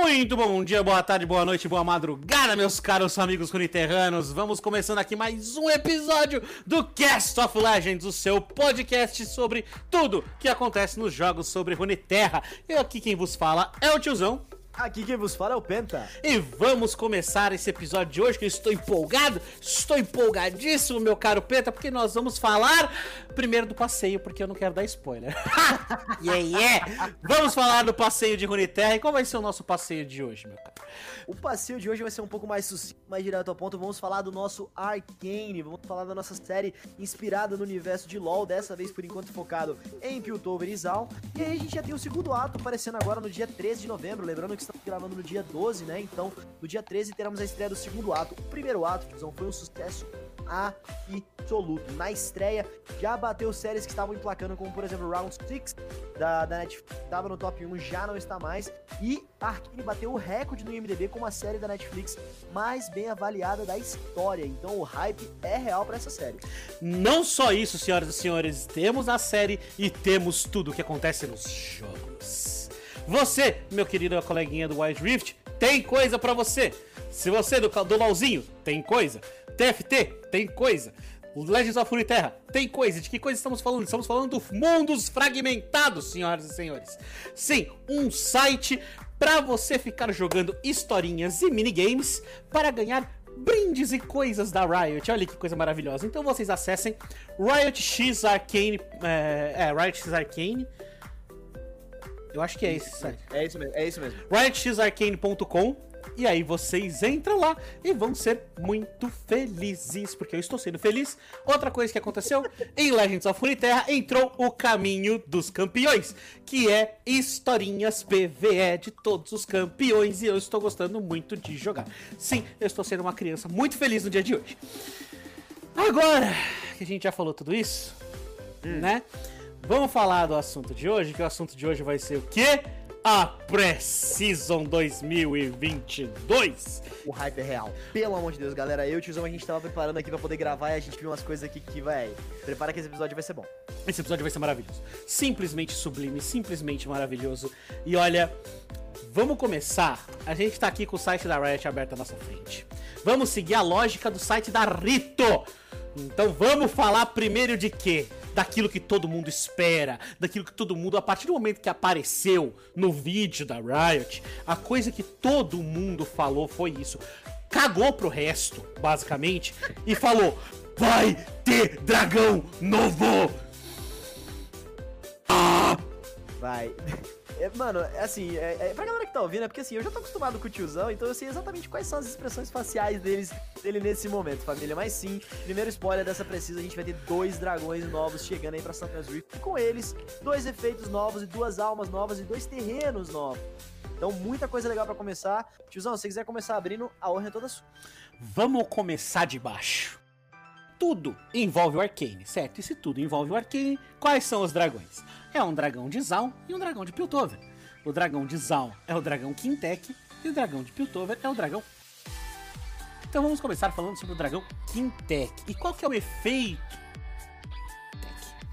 Muito bom dia, boa tarde, boa noite, boa madrugada, meus caros amigos runiterranos. Vamos começando aqui mais um episódio do Cast of Legends, o seu podcast sobre tudo que acontece nos jogos sobre Runeterra. E aqui quem vos fala é o tiozão. Aqui quem vos fala é o Penta. E vamos começar esse episódio de hoje que eu estou empolgado, estou empolgadíssimo, meu caro Penta, porque nós vamos falar primeiro do passeio, porque eu não quero dar spoiler. yeah, yeah! Vamos falar do passeio de Runeterra e qual vai ser o nosso passeio de hoje, meu caro? O passeio de hoje vai ser um pouco mais sucinto, mais direto ao ponto. Vamos falar do nosso Arcane, vamos falar da nossa série inspirada no universo de LoL, dessa vez por enquanto focado em Piltover e Zal. E aí a gente já tem o segundo ato aparecendo agora no dia 13 de novembro, lembrando que estamos gravando no dia 12, né? Então, no dia 13 teremos a estreia do segundo ato. O primeiro ato, foi um sucesso absoluto. Na estreia, já bateu séries que estavam emplacando, como por exemplo Round 6 da, da Netflix, estava no top 1, já não está mais. E Arkane bateu o recorde no IMDB como a série da Netflix mais bem avaliada da história. Então o hype é real para essa série. Não só isso, senhoras e senhores, temos a série e temos tudo o que acontece nos jogos. Você, meu querido coleguinha do Wild Rift, tem coisa para você. Se você é do, do LOLzinho, tem coisa. TFT, tem coisa. Legends of Runeterra, tem coisa. De que coisa estamos falando? Estamos falando do Mundos Fragmentados, senhoras e senhores. Sim, um site para você ficar jogando historinhas e minigames para ganhar brindes e coisas da Riot. Olha que coisa maravilhosa. Então vocês acessem Riot X Arcane. É, é Riot X Arcane. Eu acho que é esse site. É isso mesmo. É isso mesmo. RiotXArcane.com e aí vocês entram lá e vão ser muito felizes, porque eu estou sendo feliz. Outra coisa que aconteceu, em Legends of Runeterra entrou o caminho dos campeões, que é historinhas PVE de todos os campeões, e eu estou gostando muito de jogar. Sim, eu estou sendo uma criança muito feliz no dia de hoje. Agora que a gente já falou tudo isso, hum. né? Vamos falar do assunto de hoje, que o assunto de hoje vai ser o quê? A Precision 2022. O hype é real. Pelo amor de Deus, galera. Eu e o tiozão a gente tava preparando aqui pra poder gravar e a gente viu umas coisas aqui que, vai. Prepara que esse episódio vai ser bom. Esse episódio vai ser maravilhoso. Simplesmente sublime, simplesmente maravilhoso. E olha, vamos começar. A gente tá aqui com o site da Riot aberto à nossa frente. Vamos seguir a lógica do site da Rito. Então vamos falar primeiro de quê? Daquilo que todo mundo espera, daquilo que todo mundo, a partir do momento que apareceu no vídeo da Riot, a coisa que todo mundo falou foi isso. Cagou pro resto, basicamente, e falou: vai ter dragão novo! Ah! Vai. É, mano, é assim, é, é, pra galera que tá ouvindo, é porque assim, eu já tô acostumado com o tiozão, então eu sei exatamente quais são as expressões faciais deles, dele nesse momento, família. Mas sim, primeiro spoiler dessa precisa, a gente vai ter dois dragões novos chegando aí pra Santos Rift. E com eles, dois efeitos novos e duas almas novas e dois terrenos novos. Então, muita coisa legal para começar. Tiozão, se quiser começar abrindo, a honra é toda sua. Vamos começar de baixo. Tudo envolve o Arcane, certo? E se tudo envolve o Arcane, quais são os dragões? É um dragão de Zaun e um dragão de Piltover. O dragão de Zaun é o dragão Quintec e o dragão de Piltover é o dragão. Então vamos começar falando sobre o dragão Quintec. E qual que é o efeito?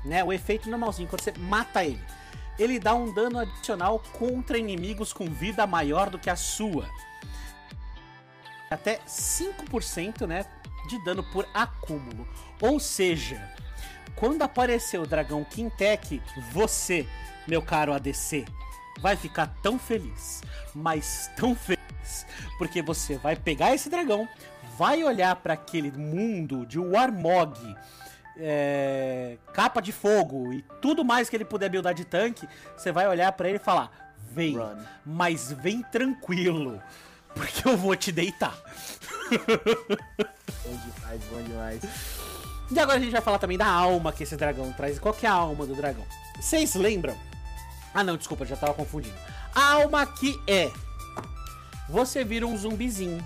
Né? O efeito normalzinho, quando você mata ele. Ele dá um dano adicional contra inimigos com vida maior do que a sua. Até 5% né, de dano por acúmulo. Ou seja, quando aparecer o dragão Quintec, você, meu caro ADC, vai ficar tão feliz, mas tão feliz, porque você vai pegar esse dragão, vai olhar para aquele mundo de Warmog, é, capa de fogo e tudo mais que ele puder buildar de tanque, você vai olhar para ele e falar: vem, Run. mas vem tranquilo, porque eu vou te deitar. bom demais, bom demais. E agora a gente vai falar também da alma que esse dragão traz. Qual que é a alma do dragão? Vocês lembram? Ah não, desculpa, já tava confundindo. A alma que é. Você vira um zumbizinho.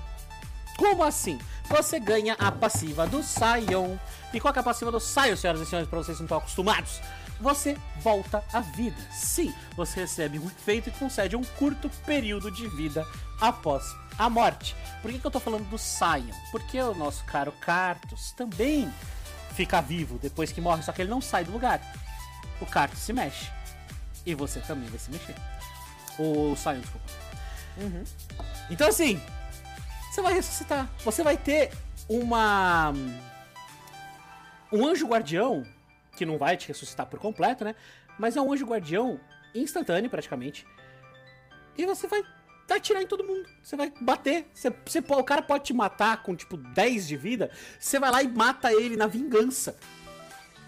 Como assim? Você ganha a passiva do Sion. E qual que é a passiva do Sion, senhoras e senhores, pra vocês não estão acostumados? Você volta à vida. Sim, você recebe um efeito e concede um curto período de vida após a morte. Por que, que eu tô falando do Sion? Porque o nosso caro Cartus também fica vivo depois que morre, só que ele não sai do lugar. O Carto se mexe. E você também vai se mexer. O Sion, desculpa. Uhum. Então assim, você vai ressuscitar. Você vai ter uma. Um anjo guardião, que não vai te ressuscitar por completo, né? Mas é um anjo guardião instantâneo, praticamente. E você vai atirar em todo mundo. Você vai bater. Você, você, o cara pode te matar com, tipo, 10 de vida. Você vai lá e mata ele na vingança.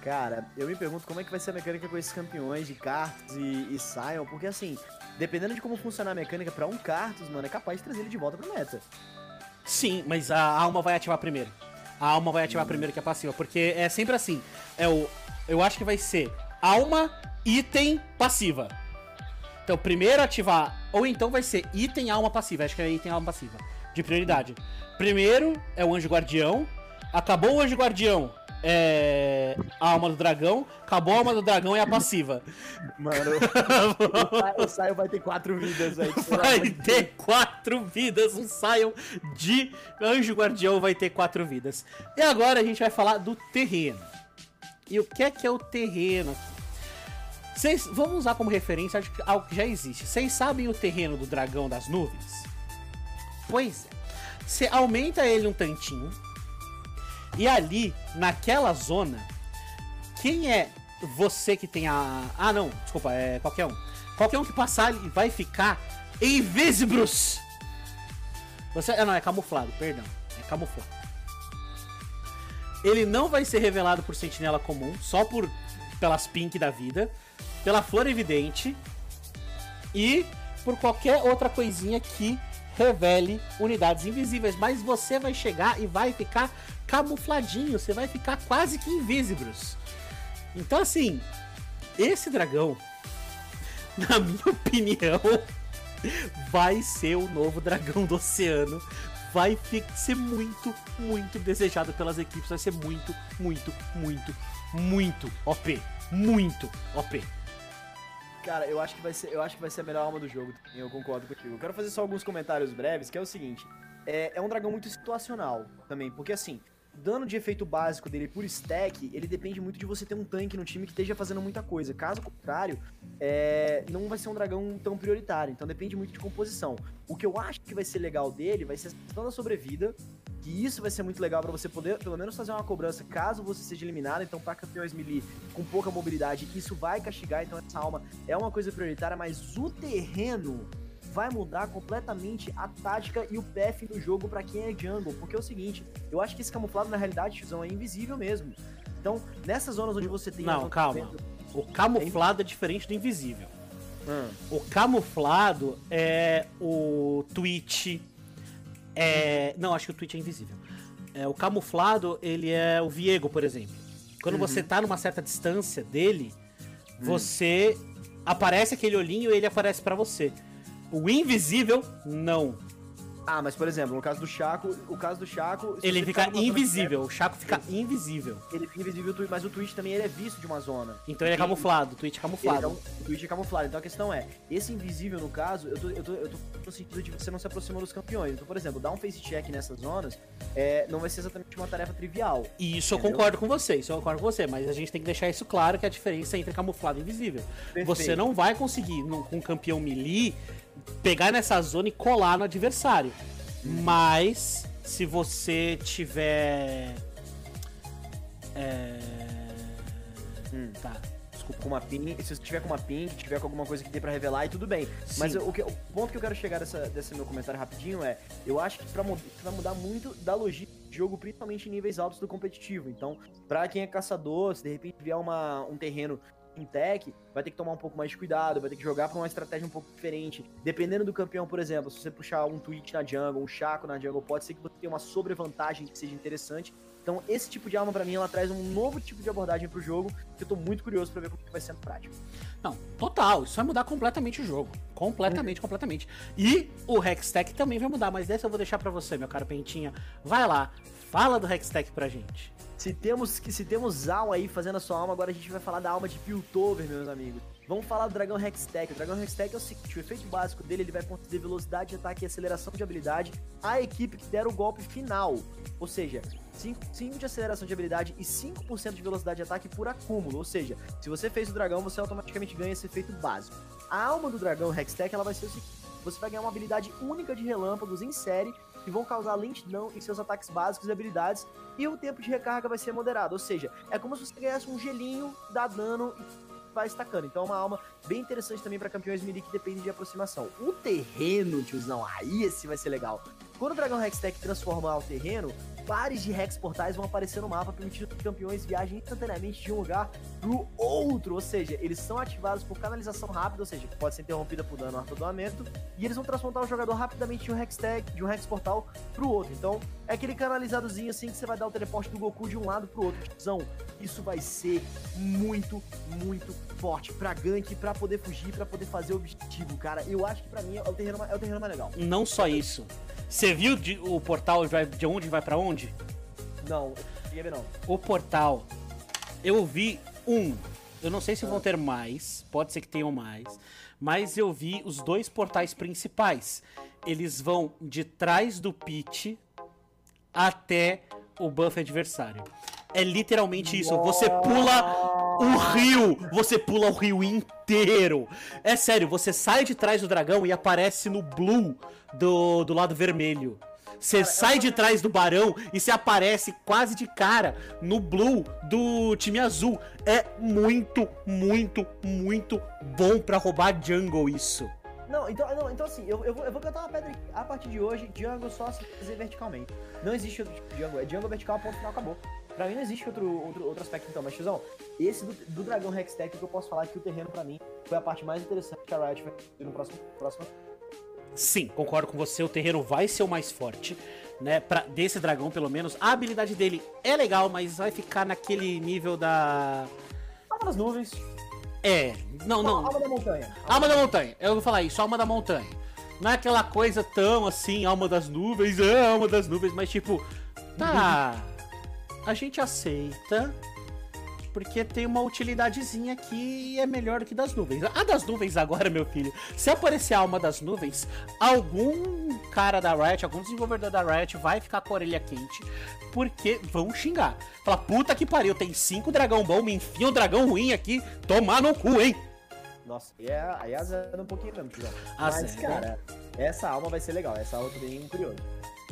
Cara, eu me pergunto como é que vai ser a mecânica com esses campeões de Cartus e, e Sion, porque assim, dependendo de como funcionar a mecânica pra um Cartus, mano, é capaz de trazer ele de volta pro meta. Sim, mas a alma vai ativar primeiro. A alma vai ativar hum. primeiro que é passiva, porque é sempre assim. É o, eu acho que vai ser alma, item, passiva. Então, primeiro ativar, ou então vai ser item, alma, passiva. Acho que é item, alma, passiva. De prioridade. Primeiro é o anjo guardião. Acabou o anjo guardião, é, a alma do dragão, acabou a alma do dragão e a passiva. Mano, o Sion vai ter quatro vidas aí. Vai ter quatro vidas, um Sion de anjo guardião vai ter quatro vidas. E agora a gente vai falar do terreno. E o que é que é o terreno aqui? Vamos usar como referência algo que já existe. Vocês sabem o terreno do dragão das nuvens? Pois é. Você aumenta ele um tantinho e ali, naquela zona, quem é você que tem a. Ah, não, desculpa, é qualquer um. Qualquer um que passar ali vai ficar invisibros. Você. Ah, não, é camuflado, perdão. É camuflado. Ele não vai ser revelado por sentinela comum, só por pelas pink da vida, pela flor evidente e por qualquer outra coisinha que revele unidades invisíveis, mas você vai chegar e vai ficar camufladinho, você vai ficar quase que invisíveis. Então assim, esse dragão, na minha opinião, vai ser o novo dragão do oceano. Vai ser muito, muito desejado pelas equipes. Vai ser muito, muito, muito, muito OP. Muito OP. Cara, eu acho que vai ser, eu acho que vai ser a melhor alma do jogo. Eu concordo contigo. Eu quero fazer só alguns comentários breves, que é o seguinte: é, é um dragão muito situacional também, porque assim, dano de efeito básico dele por stack, ele depende muito de você ter um tanque no time que esteja fazendo muita coisa. Caso contrário, é, não vai ser um dragão tão prioritário. Então depende muito de composição. O que eu acho que vai ser legal dele vai ser a questão da sobrevida que isso vai ser muito legal para você poder, pelo menos, fazer uma cobrança caso você seja eliminado. Então, para campeões melee com pouca mobilidade, isso vai castigar. Então, essa alma é uma coisa prioritária, mas o terreno vai mudar completamente a tática e o path do jogo para quem é jungle. Porque é o seguinte, eu acho que esse camuflado na realidade, Tizão, é invisível mesmo. Então, nessas zonas onde você tem. Não, calma. O camuflado é, é diferente do invisível. Hum. O camuflado é o Twitch é, não, acho que o Twitch é invisível. É, o camuflado, ele é o Viego, por exemplo. Quando uhum. você tá numa certa distância dele, uhum. você aparece aquele olhinho e ele aparece para você. O invisível, não. Ah, mas por exemplo, no caso do Chaco, o caso do Chaco. Ele fica invisível, o Chaco fica ele, invisível. Ele fica invisível, mas o Twitch também ele é visto de uma zona. Então ele é camuflado, o Twitch é camuflado. É um, o Twitch é camuflado. Então a questão é, esse invisível, no caso, eu tô, eu tô, eu tô no sentido de você não se aproxima dos campeões. Então, por exemplo, dar um face check nessas zonas é, não vai ser exatamente uma tarefa trivial. E isso entendeu? eu concordo com você, isso eu concordo com você, mas a gente tem que deixar isso claro que a diferença entre camuflado e invisível. Perfeito. Você não vai conseguir, com um campeão melee, pegar nessa zona e colar no adversário. Mas se você tiver. É... Hum. Tá. Desculpa, com uma ping. Se você tiver com uma ping, tiver com alguma coisa que dê pra revelar e tudo bem. Sim. Mas o, que, o ponto que eu quero chegar dessa, desse meu comentário rapidinho é: eu acho que pra, vai mudar muito da logística de jogo, principalmente em níveis altos do competitivo. Então, pra quem é caçador, se de repente vier uma, um terreno em tech, vai ter que tomar um pouco mais de cuidado, vai ter que jogar para uma estratégia um pouco diferente. Dependendo do campeão, por exemplo, se você puxar um Twitch na jungle, um Chaco na jungle, pode ser que você tenha uma sobrevantagem que seja interessante. Então, esse tipo de arma para mim, ela traz um novo tipo de abordagem pro jogo, que eu tô muito curioso para ver como que vai ser na prática. Não, total, isso vai mudar completamente o jogo. Completamente, uhum. completamente. E o Hextech também vai mudar, mas dessa eu vou deixar para você, meu caro Pentinha. Vai lá, fala do Hextech pra gente. Se temos que se temos alma aí fazendo a sua alma, agora a gente vai falar da alma de Piltover, meus amigos. Vamos falar do Dragão Hextech. O Dragão Hextech é o seguinte, o efeito básico dele ele vai conceder velocidade de ataque e aceleração de habilidade à equipe que der o golpe final. Ou seja, 5, 5 de aceleração de habilidade e 5% de velocidade de ataque por acúmulo. Ou seja, se você fez o dragão, você automaticamente ganha esse efeito básico. A alma do dragão Hextech ela vai ser o seguinte você vai ganhar uma habilidade única de relâmpagos em série que vão causar lentidão em seus ataques básicos e habilidades, e o tempo de recarga vai ser moderado. Ou seja, é como se você ganhasse um gelinho, dá dano e vai estacando. Então é uma alma bem interessante também para campeões melee que dependem de aproximação. O terreno, tiozão, aí esse vai ser legal. Quando o Dragão Hextech transformar o terreno, pares de Hex portais vão aparecer no mapa, permitindo que campeões viajem instantaneamente de um lugar pro outro. Ou seja, eles são ativados por canalização rápida, ou seja, que pode ser interrompida por dano ou atordoamento, e eles vão transportar o jogador rapidamente de um Hextech, de um Hex portal pro outro. Então, é aquele canalizadozinho assim que você vai dar o teleporte do Goku de um lado pro outro. Tiozão, isso vai ser muito, muito forte pra gank, pra poder fugir, pra poder fazer o objetivo, cara. Eu acho que pra mim é o terreno, é o terreno mais legal. Não só isso. Você viu de, o portal de onde vai para onde? Não, cheguei não. O portal, eu vi um. Eu não sei se vão ter mais, pode ser que tenham mais, mas eu vi os dois portais principais. Eles vão de trás do pitch até o buff adversário. É literalmente isso. Você pula o rio. Você pula o rio inteiro. É sério, você sai de trás do dragão e aparece no blue do, do lado vermelho. Você sai de trás do barão e você aparece quase de cara no blue do time azul. É muito, muito, muito bom pra roubar jungle isso. Não, então, não, então assim, eu, eu, vou, eu vou cantar uma pedra a partir de hoje, jungle só se fazer verticalmente. Não existe outro tipo de jungle, é jungle vertical, ponto final, acabou. Pra mim não existe outro, outro, outro aspecto então, mas tiozão, esse do, do Dragão Hextech que eu posso falar que o terreno pra mim foi a parte mais interessante que a Riot vai ter no próximo, próximo Sim, concordo com você, o terreno vai ser o mais forte, né? Pra, desse dragão, pelo menos. A habilidade dele é legal, mas vai ficar naquele nível da. Alma das nuvens. É, não, não. Alma da montanha. Alma, alma da montanha, eu vou falar isso, alma da montanha. Não é aquela coisa tão assim, alma das nuvens, é alma das nuvens, mas tipo, tá. A gente aceita, porque tem uma utilidadezinha que é melhor que das nuvens. A das nuvens agora, meu filho, se aparecer a alma das nuvens, algum cara da Riot, algum desenvolvedor da Riot vai ficar com a orelha quente, porque vão xingar. Fala, puta que pariu, tem cinco dragão bom, me enfia um dragão ruim aqui, tomar no cu, hein? Nossa, e é, aí azeda um pouquinho mesmo, tio. Mas, cara, essa alma vai ser legal, essa alma eu tô bem curioso.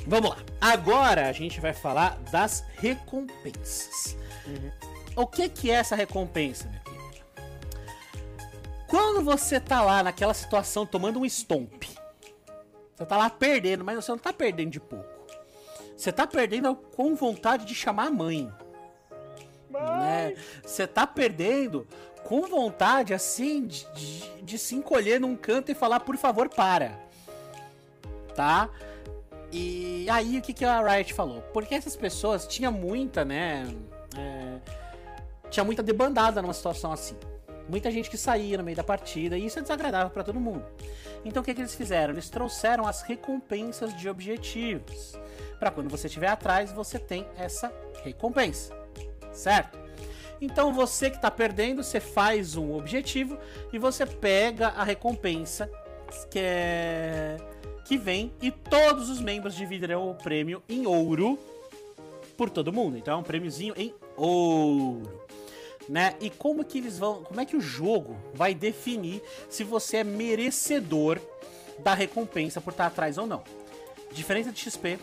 Vamos lá. Agora a gente vai falar das recompensas. Uhum. O que, que é essa recompensa, meu querido? Quando você tá lá naquela situação tomando um stomp, você tá lá perdendo, mas você não tá perdendo de pouco. Você tá perdendo com vontade de chamar a mãe. Né? Você tá perdendo com vontade, assim, de, de, de, se encolher num canto e falar, por favor, para. Tá? E aí, o que, que a Riot falou? Porque essas pessoas tinha muita, né? É, tinha muita debandada numa situação assim. Muita gente que saía no meio da partida e isso é desagradável para todo mundo. Então o que, que eles fizeram? Eles trouxeram as recompensas de objetivos. Para quando você estiver atrás, você tem essa recompensa. Certo? Então você que está perdendo, você faz um objetivo e você pega a recompensa que é que vem e todos os membros dividirão o prêmio em ouro por todo mundo. Então é um prêmiozinho em ouro né? E como que eles vão, como é que o jogo vai definir se você é merecedor da recompensa por estar atrás ou não? Diferença de XP,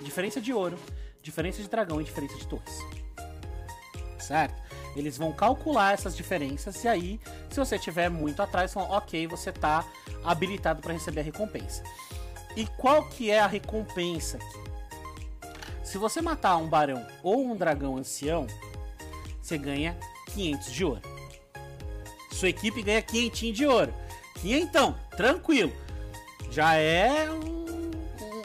diferença de ouro, diferença de dragão e diferença de torres. Certo? Eles vão calcular essas diferenças e aí, se você tiver muito atrás, vão, ok, você está habilitado para receber a recompensa. E qual que é a recompensa? Se você matar um barão ou um dragão ancião, você ganha 500 de ouro. Sua equipe ganha 500 de ouro. então, tranquilo. Já é um,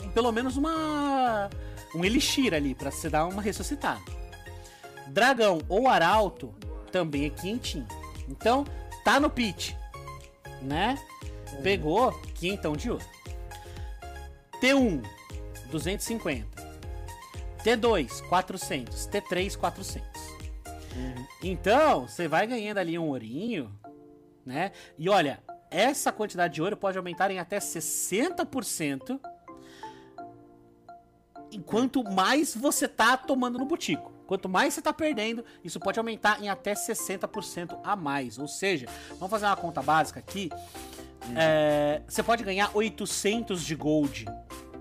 um, pelo menos uma um elixir ali para você dar uma ressuscitada. Dragão ou arauto também é quinhentinho. Então, tá no pitch, né? Pegou quinhentão de ouro. T1 250. T2 400, T3 400. Uhum. Então, você vai ganhando ali um ourinho, né? E olha, essa quantidade de ouro pode aumentar em até 60% enquanto mais você tá tomando no butico. Quanto mais você tá perdendo, isso pode aumentar em até 60% a mais. Ou seja, vamos fazer uma conta básica aqui. É, você pode ganhar 800 de gold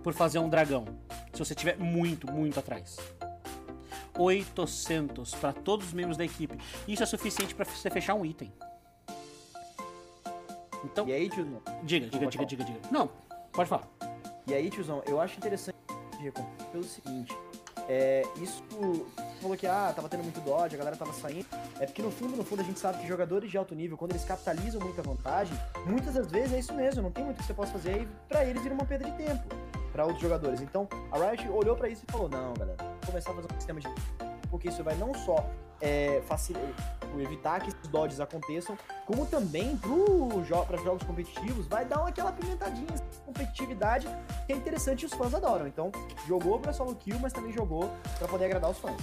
por fazer um dragão. Se você tiver muito, muito atrás. 800 para todos os membros da equipe. Isso é suficiente para você fechar um item. Então, E aí, tiozão? diga, diga, diga, diga, diga. Não, pode falar. E aí, tiozão, eu acho interessante pelo seguinte. É, isso falou que ah, tava tendo muito dodge, a galera tava saindo. É porque no fundo, no fundo, a gente sabe que jogadores de alto nível, quando eles capitalizam muita vantagem, muitas das vezes é isso mesmo, não tem muito que você possa fazer e pra eles vira uma perda de tempo pra outros jogadores. Então, a Riot olhou pra isso e falou: "Não, galera, começar a fazer um sistema de porque isso vai não só é, evitar que esses dodges aconteçam, como também para jogos competitivos vai dar aquela pimentadinha de competitividade que é interessante e os fãs adoram. Então, jogou pra solo kill, mas também jogou pra poder agradar os fãs.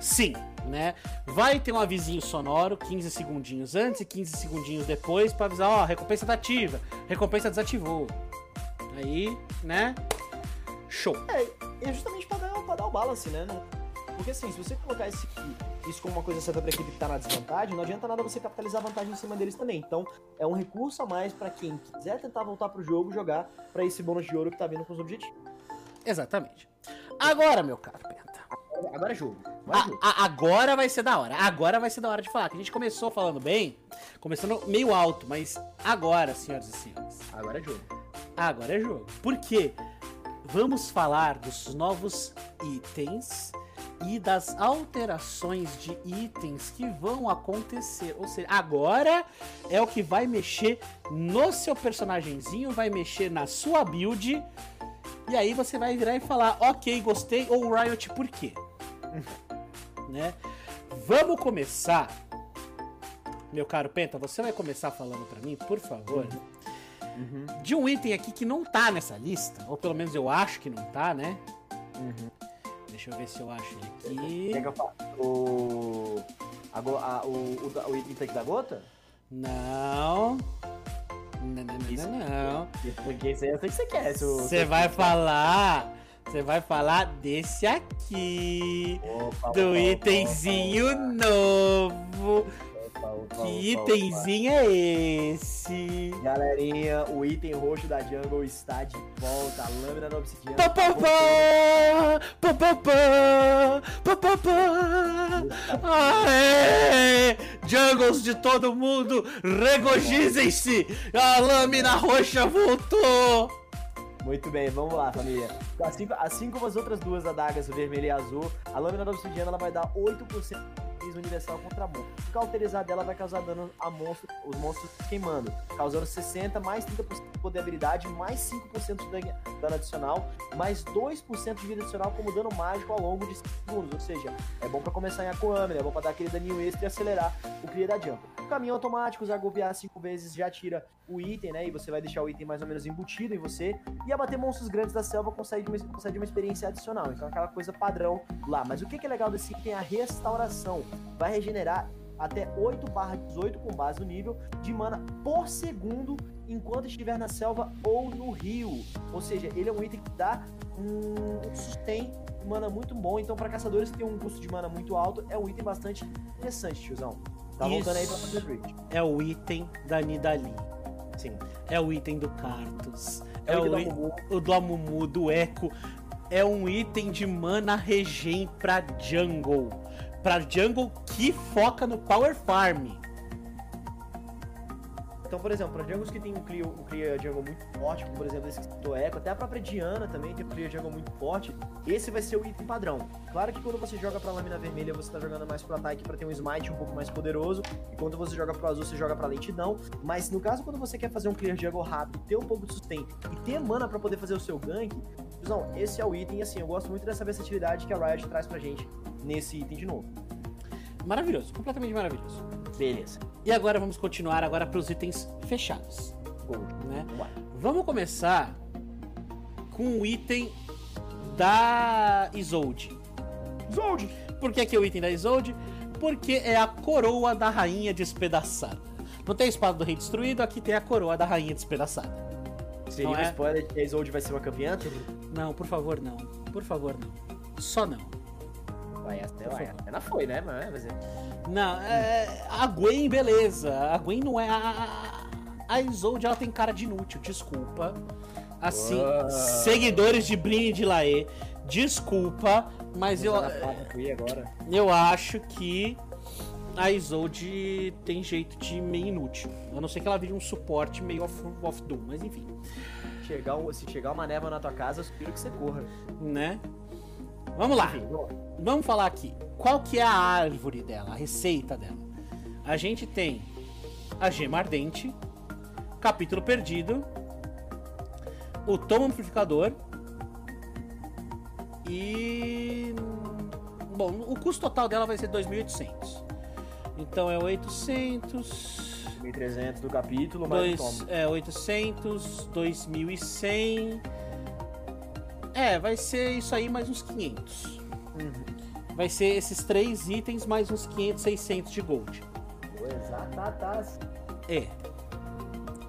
Sim, né? Vai ter um avisinho sonoro 15 segundinhos antes e 15 segundinhos depois pra avisar, ó, recompensa tá ativa, recompensa desativou. Aí, né? Show. É justamente pra dar, pra dar o balance, né? Porque assim, se você colocar esse, isso como uma coisa certa pra equipe que tá na desvantagem, não adianta nada você capitalizar a vantagem em cima deles também. Então, é um recurso a mais pra quem quiser tentar voltar pro jogo, jogar pra esse bônus de ouro que tá vindo com os objetivos. Exatamente. Agora, meu caro Penta. Agora é jogo. Agora é a- jogo. a- agora vai ser da hora. Agora vai ser da hora de falar. Que a gente começou falando bem, começando meio alto, mas agora, senhoras e senhores, Agora é jogo. agora é jogo. Por quê? Vamos falar dos novos itens e das alterações de itens que vão acontecer. Ou seja, agora é o que vai mexer no seu personagemzinho, vai mexer na sua build. E aí você vai virar e falar, ok, gostei, ou Riot, por quê? né? Vamos começar. Meu caro Penta, você vai começar falando pra mim, por favor, Uhum. De um item aqui que não tá nessa lista, ou pelo menos eu acho que não tá, né? Uhum. Deixa eu ver se eu acho ele aqui. Quer que eu faça? O. A, a- o, o, o item da gota? Não. Não, não, não, Isso. não. Porque isso aí eu sei que você quer. Você vai falar. Você vai falar desse aqui. Opa, Do opa, itemzinho opa, novo opa, Que opa, itemzinho é esse? Galerinha, o item roxo da Jungle está de volta. A lâmina da obsidiana. Pá, tá pá, pá, pá, pá, pá, pá, pá. Aê! Jungles de todo mundo, regozijem-se! A lâmina roxa voltou! Muito bem, vamos lá, família. Assim, assim como as outras duas adagas, vermelha e azul, a lâmina da obsidiana ela vai dar 8% universal contra a. O cauterizar dela vai causar dano a monstro, os monstros queimando, causando 60, mais 30% de poder habilidade, mais 5% de dano, adicional, mais 2% de vida adicional como dano mágico ao longo de 5 segundos. Ou seja, é bom pra começar em Aquaman, é bom pra dar aquele daninho extra e acelerar o clear da jump. Caminho automático, usar golpear 5 vezes já tira o item, né? E você vai deixar o item mais ou menos embutido em você. E abater monstros grandes da selva concede uma, concede uma experiência adicional. Então, aquela coisa padrão lá. Mas o que, que é legal desse item é a restauração. Vai regenerar até 8 barra 18 com base no nível de mana por segundo enquanto estiver na selva ou no rio. Ou seja, ele é um item que dá um sustain de mana muito bom. Então, para caçadores que tem um custo de mana muito alto, é um item bastante interessante, tiozão. Tá voltando aí pra fazer Drift. É o item da Nidalee. Sim. É o item do Cartus. É, É, o o, item i- da Mumu. o do Amumu, do Echo. É um item de mana regen pra jungle. Pra jungle que foca no Power Farm. Então, por exemplo, para jungles que tem um clear, um jungle muito forte, como por exemplo esse citou Echo, até a própria Diana também tem um clear jungle muito forte, esse vai ser o item padrão. Claro que quando você joga pra lâmina vermelha, você tá jogando mais pro ataque para ter um smite um pouco mais poderoso, e quando você joga pro azul, você joga pra lentidão. Mas no caso, quando você quer fazer um clear jungle rápido, ter um pouco de sustain e ter mana para poder fazer o seu gank, Fusão, esse é o item, assim, eu gosto muito dessa versatilidade que a Riot traz pra gente nesse item de novo. Maravilhoso, completamente maravilhoso. Beleza. E agora vamos continuar agora para os itens fechados, Gol. né? Vamos começar com o item da Isolde. Zold! Por que, que é o item da Isolde? Porque é a coroa da rainha despedaçada. Não tem a espada do rei destruído, aqui tem a coroa da rainha despedaçada. Seria um é? spoiler que a Isolde vai ser uma campeã? Não, por favor, não. Por favor, não. Só não. Vai, a Cena, vai, a Cena foi, né? Mas, Não, é, a Gwen, beleza. A Gwen não é. A, a Isolde, ela tem cara de inútil, desculpa. Assim, Uau. seguidores de Brin e de Laê, desculpa, mas eu, eu acho que a Isolde tem jeito de meio inútil. A não ser que ela vire um suporte meio off, off doom, mas enfim, Chegar, se chegar uma névoa na tua casa, eu sugiro que você corra. né? Vamos lá. Enfim, vamos lá. Vamos falar aqui. Qual que é a árvore dela, a receita dela? A gente tem a gema ardente, capítulo perdido, o tomo amplificador e bom, o custo total dela vai ser 2.800. Então é 800 1300 do capítulo, mas Dois, toma. é, 800, 2100. É, vai ser isso aí mais uns 500. Uhum. Vai ser esses três itens mais uns 500, 600 de gold. Exatatas. É.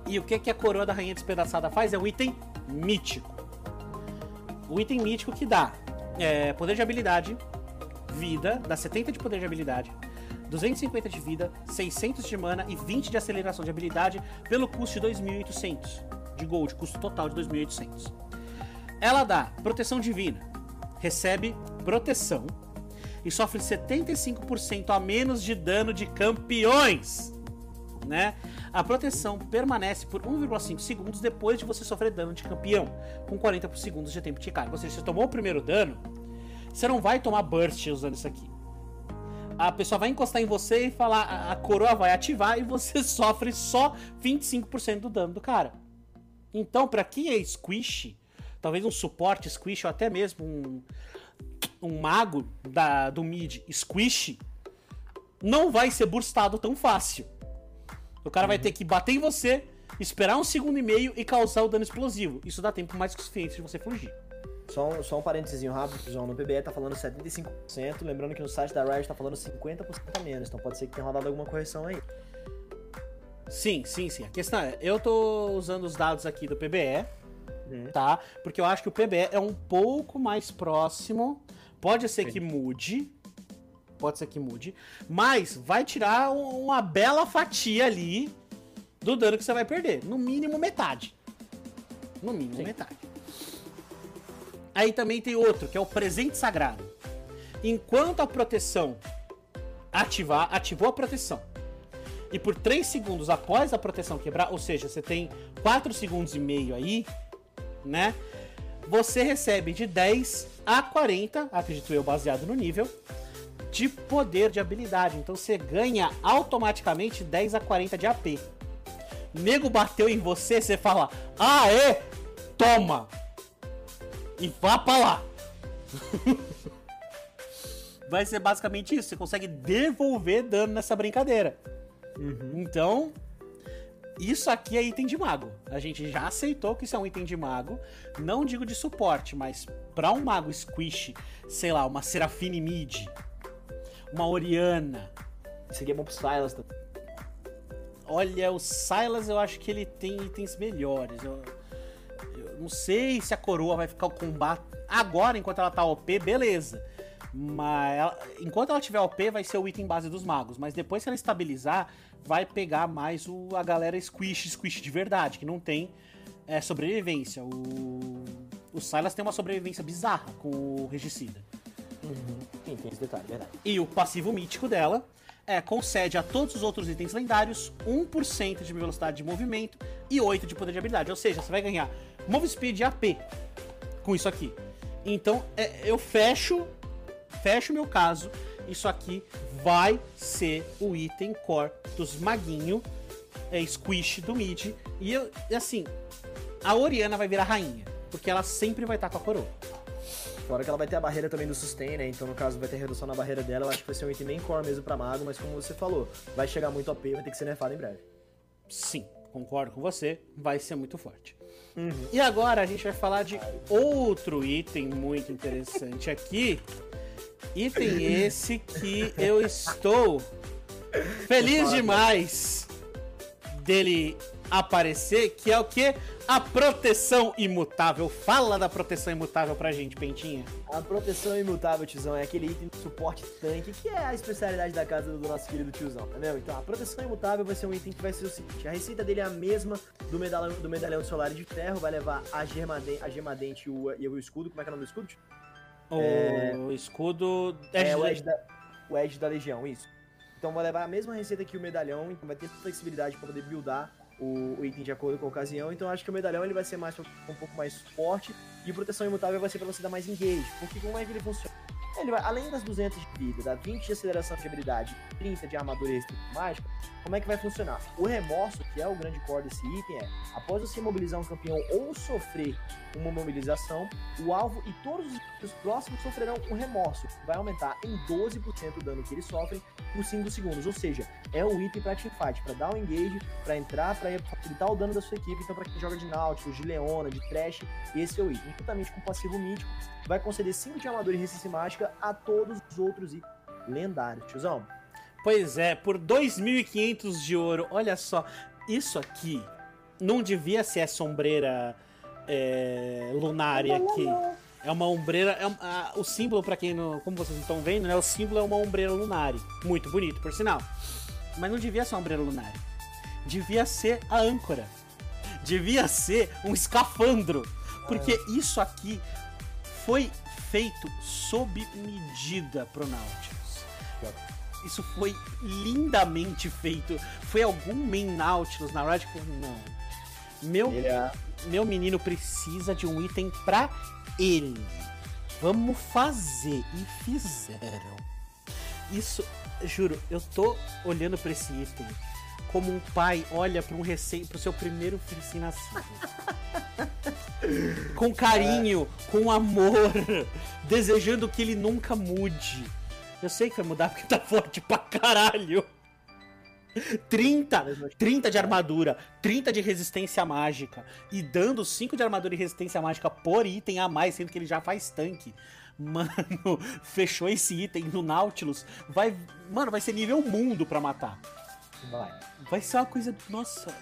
E o que, que a coroa da rainha despedaçada faz? É um item mítico. O item mítico que dá é, poder de habilidade, vida, dá 70 de poder de habilidade, 250 de vida, 600 de mana e 20 de aceleração de habilidade pelo custo de 2.800 de gold, custo total de 2.800. Ela dá proteção divina, recebe proteção e sofre 75% a menos de dano de campeões né? A proteção permanece por 1,5 segundos depois de você sofrer dano de campeão, com 40 segundos de tempo de carga. Ou seja, você tomou o primeiro dano, você não vai tomar burst usando isso aqui. A pessoa vai encostar em você e falar, a- coroa vai ativar e você sofre só 25% do dano do cara. Então, pra quem é squish, talvez um suporte squish ou até mesmo um, um mago da, do mid squish, não vai ser burstado tão fácil. O cara vai ter que bater em você, esperar um segundo e meio e causar o dano explosivo. Isso dá tempo mais que suficiente de você fugir. Só um, só um parênteses rápido, João. No PBE tá falando 75%, lembrando que no site da Riot tá falando 50% a menos, então pode ser que tenha rodado alguma correção aí. Sim, sim, sim. A questão é, eu tô usando os dados aqui do PBE, Uhum. tá? Porque eu acho que o PBE é um pouco mais próximo. Pode ser que mude. Pode ser que mude. Mas vai tirar um- uma bela fatia ali do dano que você vai perder. No mínimo metade. No mínimo Sim. metade. Aí também tem outro, que é o presente sagrado. Enquanto a proteção ativar, ativou a proteção. E por 3 segundos após a proteção quebrar, ou seja, você tem 4 segundos e meio aí, né? Você recebe de 10 a 40, acredito eu, baseado no nível, de poder de habilidade. Então você ganha automaticamente 10 a 40 de AP. Nego bateu em você, você fala, é? Toma! E vá pra lá! Vai ser basicamente isso, você consegue devolver dano nessa brincadeira. Então, isso aqui é item de mago. A gente já aceitou que isso é um item de mago. Não digo de suporte, mas pra um mago squish, sei lá, uma Serafine Mid, uma Oriana. Aqui é bom pro Silas também. Olha, o Silas eu acho que ele tem itens melhores. Eu, eu não sei se a coroa vai ficar o combate. Agora, enquanto ela tá OP, beleza. Mas ela- enquanto ela tiver OP, vai ser o item base dos magos. Mas depois que ela estabilizar, vai pegar mais o, a galera squish, squish de verdade, que não tem é, sobrevivência. O, o Silas tem uma sobrevivência bizarra com o Regicida. Sim, tem esse detalhe, verdade. E o passivo mítico dela é concede a todos os outros itens lendários 1% de velocidade de movimento e 8 de poder de habilidade. Ou seja, você vai ganhar Move Speed e AP com isso aqui. Então, é, eu fecho fecho meu caso. Isso aqui vai ser o item core dos maguinho é, squish do mid. E, eu, assim, a Oriana vai virar rainha. Porque ela sempre vai estar com a coroa. Fora que ela vai ter a barreira também do sustain, né? Então, no caso, vai ter redução na barreira dela. Eu acho que vai ser um item bem core mesmo pra mago, mas como você falou, vai chegar muito OP, vai ter que ser nerfado em breve. Sim, concordo com você, vai ser muito forte. Uhum. E agora a gente vai falar de outro item muito interessante aqui. Item esse que eu estou feliz demais dele aparecer, que é o que? A proteção imutável. Fala da proteção imutável pra gente, Pentinha. A proteção imutável, tiozão, é aquele item de suporte tanque, que é a especialidade da casa do nosso querido tiozão, tá vendo? Então, a proteção imutável vai ser um item que vai ser o seguinte: a receita dele é a mesma do medalhão, do medalhão solar de ferro, vai levar a gemadente, a gemadente e, o, e o escudo. Como é que é o nome do escudo? O é... escudo. É, é o, Edge da, o Edge da Legião, isso. Então vai levar a mesma receita que o medalhão, então vai ter flexibilidade para poder buildar o, o, item de acordo com a ocasião. Então acho que o medalhão ele vai ser mais um pouco mais forte e proteção imutável vai ser para você dar mais engage. Porque como é que ele funciona? Ele vai, além das 200 de vida, da 20 de aceleração de habilidade, 30 de armadura e mágica, como é que vai funcionar? O remorso, que é o grande core desse item, é após você imobilizar um campeão ou sofrer uma mobilização, o alvo e todos os próximos sofrerão um remorso, que vai aumentar em 12% o dano que eles sofrem por 5 segundos. Ou seja, é um item para teamfight, para dar um engage, para entrar, para facilitar o dano da sua equipe. Então, para quem joga de Nautilus, de Leona, de Trash, esse é o item. Juntamente com o passivo mítico, vai conceder 5 de armadura e resistência mágica a todos os outros itens lendários. Tiozão, Pois é, por 2.500 de ouro. Olha só, isso aqui não devia ser a sombreira é, lunária aqui. É uma ombreira. É, a, o símbolo, para quem não. Como vocês estão vendo, né? O símbolo é uma ombreira lunária. Muito bonito, por sinal. Mas não devia ser uma ombreira lunária. Devia ser a âncora. Devia ser um escafandro. Porque é. isso aqui foi feito sob medida pro Nautilus. Isso foi lindamente feito. Foi algum main Nautilus na Radical? Não. Meu, é... meu menino precisa de um item pra ele. Vamos fazer. E fizeram. Isso, juro, eu tô olhando pra esse item como um pai olha para um recém, pro seu primeiro filho recém-nascido. com carinho, com amor, desejando que ele nunca mude. Eu sei que vai mudar porque tá forte pra caralho. 30, 30 de armadura, 30 de resistência mágica e dando 5 de armadura e resistência mágica por item a mais, sendo que ele já faz tanque. Mano, fechou esse item no Nautilus. Vai, mano, vai ser nível mundo pra matar. Vai. Vai ser uma coisa, nossa,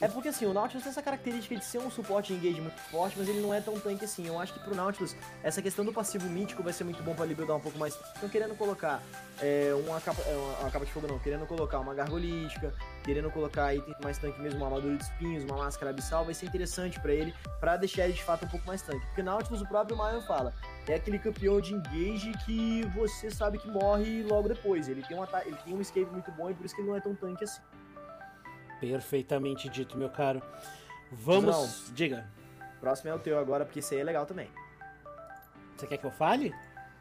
é porque assim, o Nautilus tem essa característica de ser um suporte engage muito forte, mas ele não é tão tanque assim. Eu acho que pro Nautilus, essa questão do passivo mítico vai ser muito bom pra ele buildar um pouco mais. Então, querendo colocar é, uma, capa, é, uma capa de fogo, não, querendo colocar uma gargolística, querendo colocar item mais tanque mesmo, uma armadura de espinhos, uma máscara abissal, vai ser interessante para ele, para deixar ele de fato um pouco mais tanque. Porque Nautilus, o próprio Mario fala, é aquele campeão de engage que você sabe que morre logo depois. Ele tem, um, ele tem um escape muito bom e por isso que ele não é tão tanque assim. Perfeitamente dito, meu caro. Vamos. Não. Diga. Próximo é o teu agora, porque isso aí é legal também. Você quer que eu fale?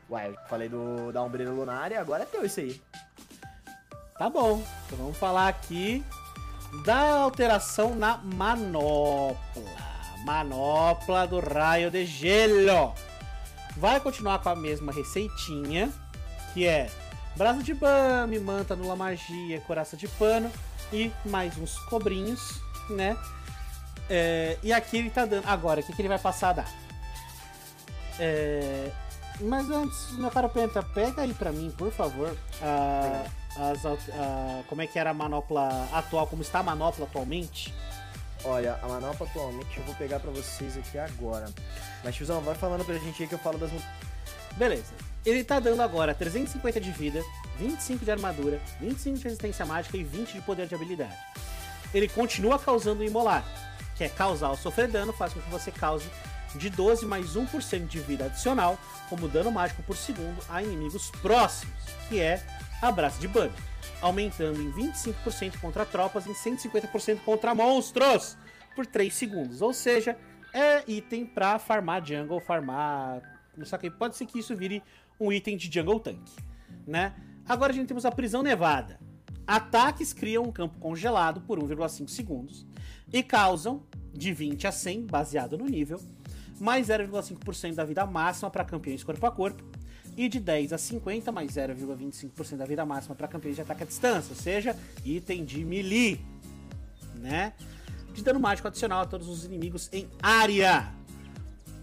Ué, eu falei do, da ombreira lunária, agora é teu isso aí. Tá bom. Então vamos falar aqui da alteração na manopla. Manopla do raio de gelo. Vai continuar com a mesma receitinha, que é braço de bame, manta nula magia, coraça de pano e mais uns cobrinhos, né? É, e aqui ele tá dando. Agora, o que, que ele vai passar a dar? É, mas antes, meu caro Penta, pega aí pra mim, por favor. A, as, a, como é que era a manopla atual, como está a manopla atualmente? Olha, a manopla atualmente eu vou pegar pra vocês aqui agora. Mas, tiozão, vai falando pra gente aí que eu falo das. Beleza. Ele tá dando agora 350 de vida, 25 de armadura, 25 de resistência mágica e 20 de poder de habilidade. Ele continua causando imolar, que é causar ou sofrer dano, faz com que você cause de 12 mais 1% de vida adicional como dano mágico por segundo a inimigos próximos, que é abraço de Bunny, aumentando em 25% contra tropas e em 150% contra monstros por 3 segundos. Ou seja, é item pra farmar jungle, farmar. Só que pode ser que isso vire um item de Jungle Tank, né? Agora a gente temos a Prisão Nevada. Ataques criam um campo congelado por 1,5 segundos e causam de 20 a 100, baseado no nível, mais 0,5% da vida máxima para campeões corpo a corpo e de 10 a 50 mais 0,25% da vida máxima para campeões de ataque à distância, ou seja, item de melee, né? De dano mágico adicional a todos os inimigos em área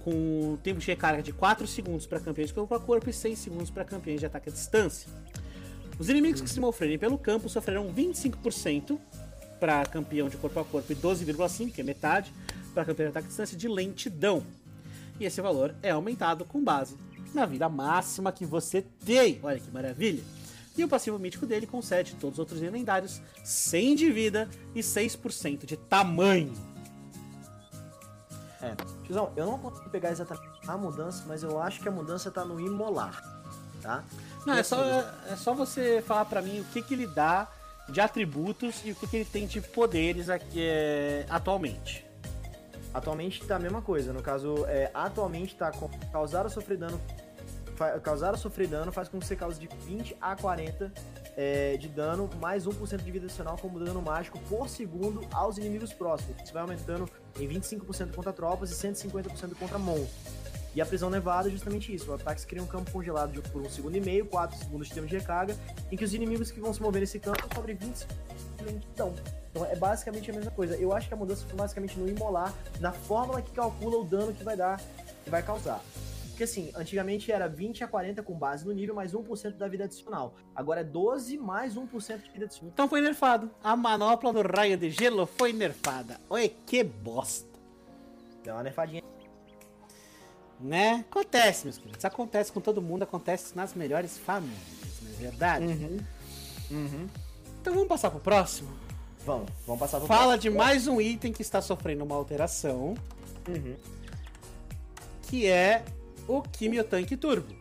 com tempo de recarga de 4 segundos para campeões corpo a corpo e 6 segundos para campeões de ataque à distância. Os inimigos que se moverem pelo campo sofrerão 25% para campeão de corpo a corpo e 12,5, que é metade, para campeão de ataque à distância de lentidão. E esse valor é aumentado com base na vida máxima que você tem. Olha que maravilha! E o passivo mítico dele concede todos os outros lendários 100 de vida e 6% de tamanho. É, Tizão, eu não consigo pegar exatamente a mudança, mas eu acho que a mudança tá no imolar, tá? Não, é só, é só você falar pra mim o que, que ele dá de atributos e o que, que ele tem de poderes aqui, é, atualmente. Atualmente tá a mesma coisa, no caso, é, atualmente tá com causar ou sofrer dano causar ou sofrer dano faz com que você cause de 20 a 40 é, de dano, mais 1% de vida adicional como dano mágico por segundo aos inimigos próximos. Isso vai aumentando em 25% contra tropas e 150% contra monstros. E a prisão nevada é justamente isso. O ataque cria um campo congelado por um segundo e meio, 4 segundos de tempo de recarga, em que os inimigos que vão se mover nesse campo sobre 20 de lentidão. Então é basicamente a mesma coisa. Eu acho que a mudança foi basicamente no imolar, na fórmula que calcula o dano que vai dar, que vai causar. Porque assim, antigamente era 20 a 40 com base no nível, mais 1% da vida adicional. Agora é 12 mais 1% de vida adicional. Então foi nerfado. A manopla do raio de gelo foi nerfada. Oi, que bosta. Deu uma nerfadinha. Né? Acontece, meus queridos. Acontece com todo mundo, acontece nas melhores famílias, não é verdade? Uhum. Uhum. Então vamos passar pro próximo? Vamos, vamos passar pro Fala próximo. de mais um item que está sofrendo uma alteração. Uhum. Que é o Quimiotank Turbo.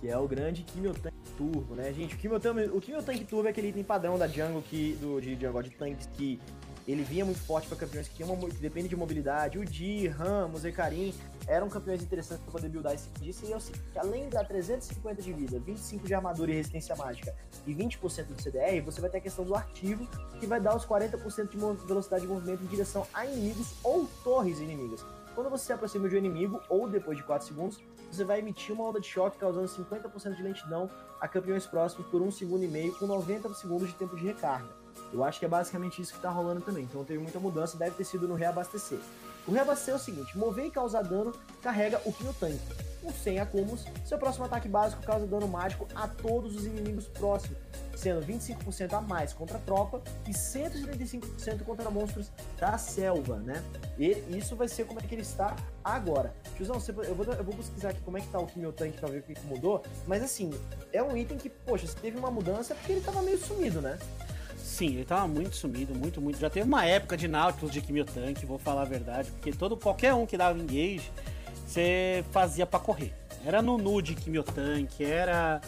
Que é o grande Quimiotank Turbo, né, gente? O Quimiotank, o Quimiotank Turbo é aquele item padrão da Jungle, que, do, de Jungle, de tanques, que ele vinha muito forte para campeões que, uma, que depende de mobilidade. O Di, Ramos, Ekarim eram campeões interessantes para poder buildar esse disso. E é o seguinte, além da 350 de vida, 25 de armadura e resistência mágica e 20% do CDR, você vai ter a questão do artigo, que vai dar os 40% de velocidade de movimento em direção a inimigos ou torres inimigas. Quando você se aproxima de um inimigo, ou depois de 4 segundos, você vai emitir uma onda de choque causando 50% de lentidão a campeões próximos por 1 segundo e meio, com 90 segundos de tempo de recarga. Eu acho que é basicamente isso que tá rolando também, então teve muita mudança, deve ter sido no reabastecer. O reabastecer é o seguinte, mover e causar dano carrega o Kinho Tanque. Com 100 acúmulos, seu próximo ataque básico causa dano mágico a todos os inimigos próximos, sendo 25% a mais contra a tropa e 175% contra monstros da selva, né? E isso vai ser como é que ele está agora. Tiozão, eu, vou, eu vou pesquisar aqui como é que tá o Kinho Tanque pra ver o que, mudou, mas assim, é um item que, poxa, se teve uma mudança é porque ele tava meio sumido, né? Sim, ele tava muito sumido, muito, muito. Já teve uma época de Nautilus de Quimiotank, vou falar a verdade, porque todo, qualquer um que dava engage, você fazia para correr. Era Nunu de Quimiotank, era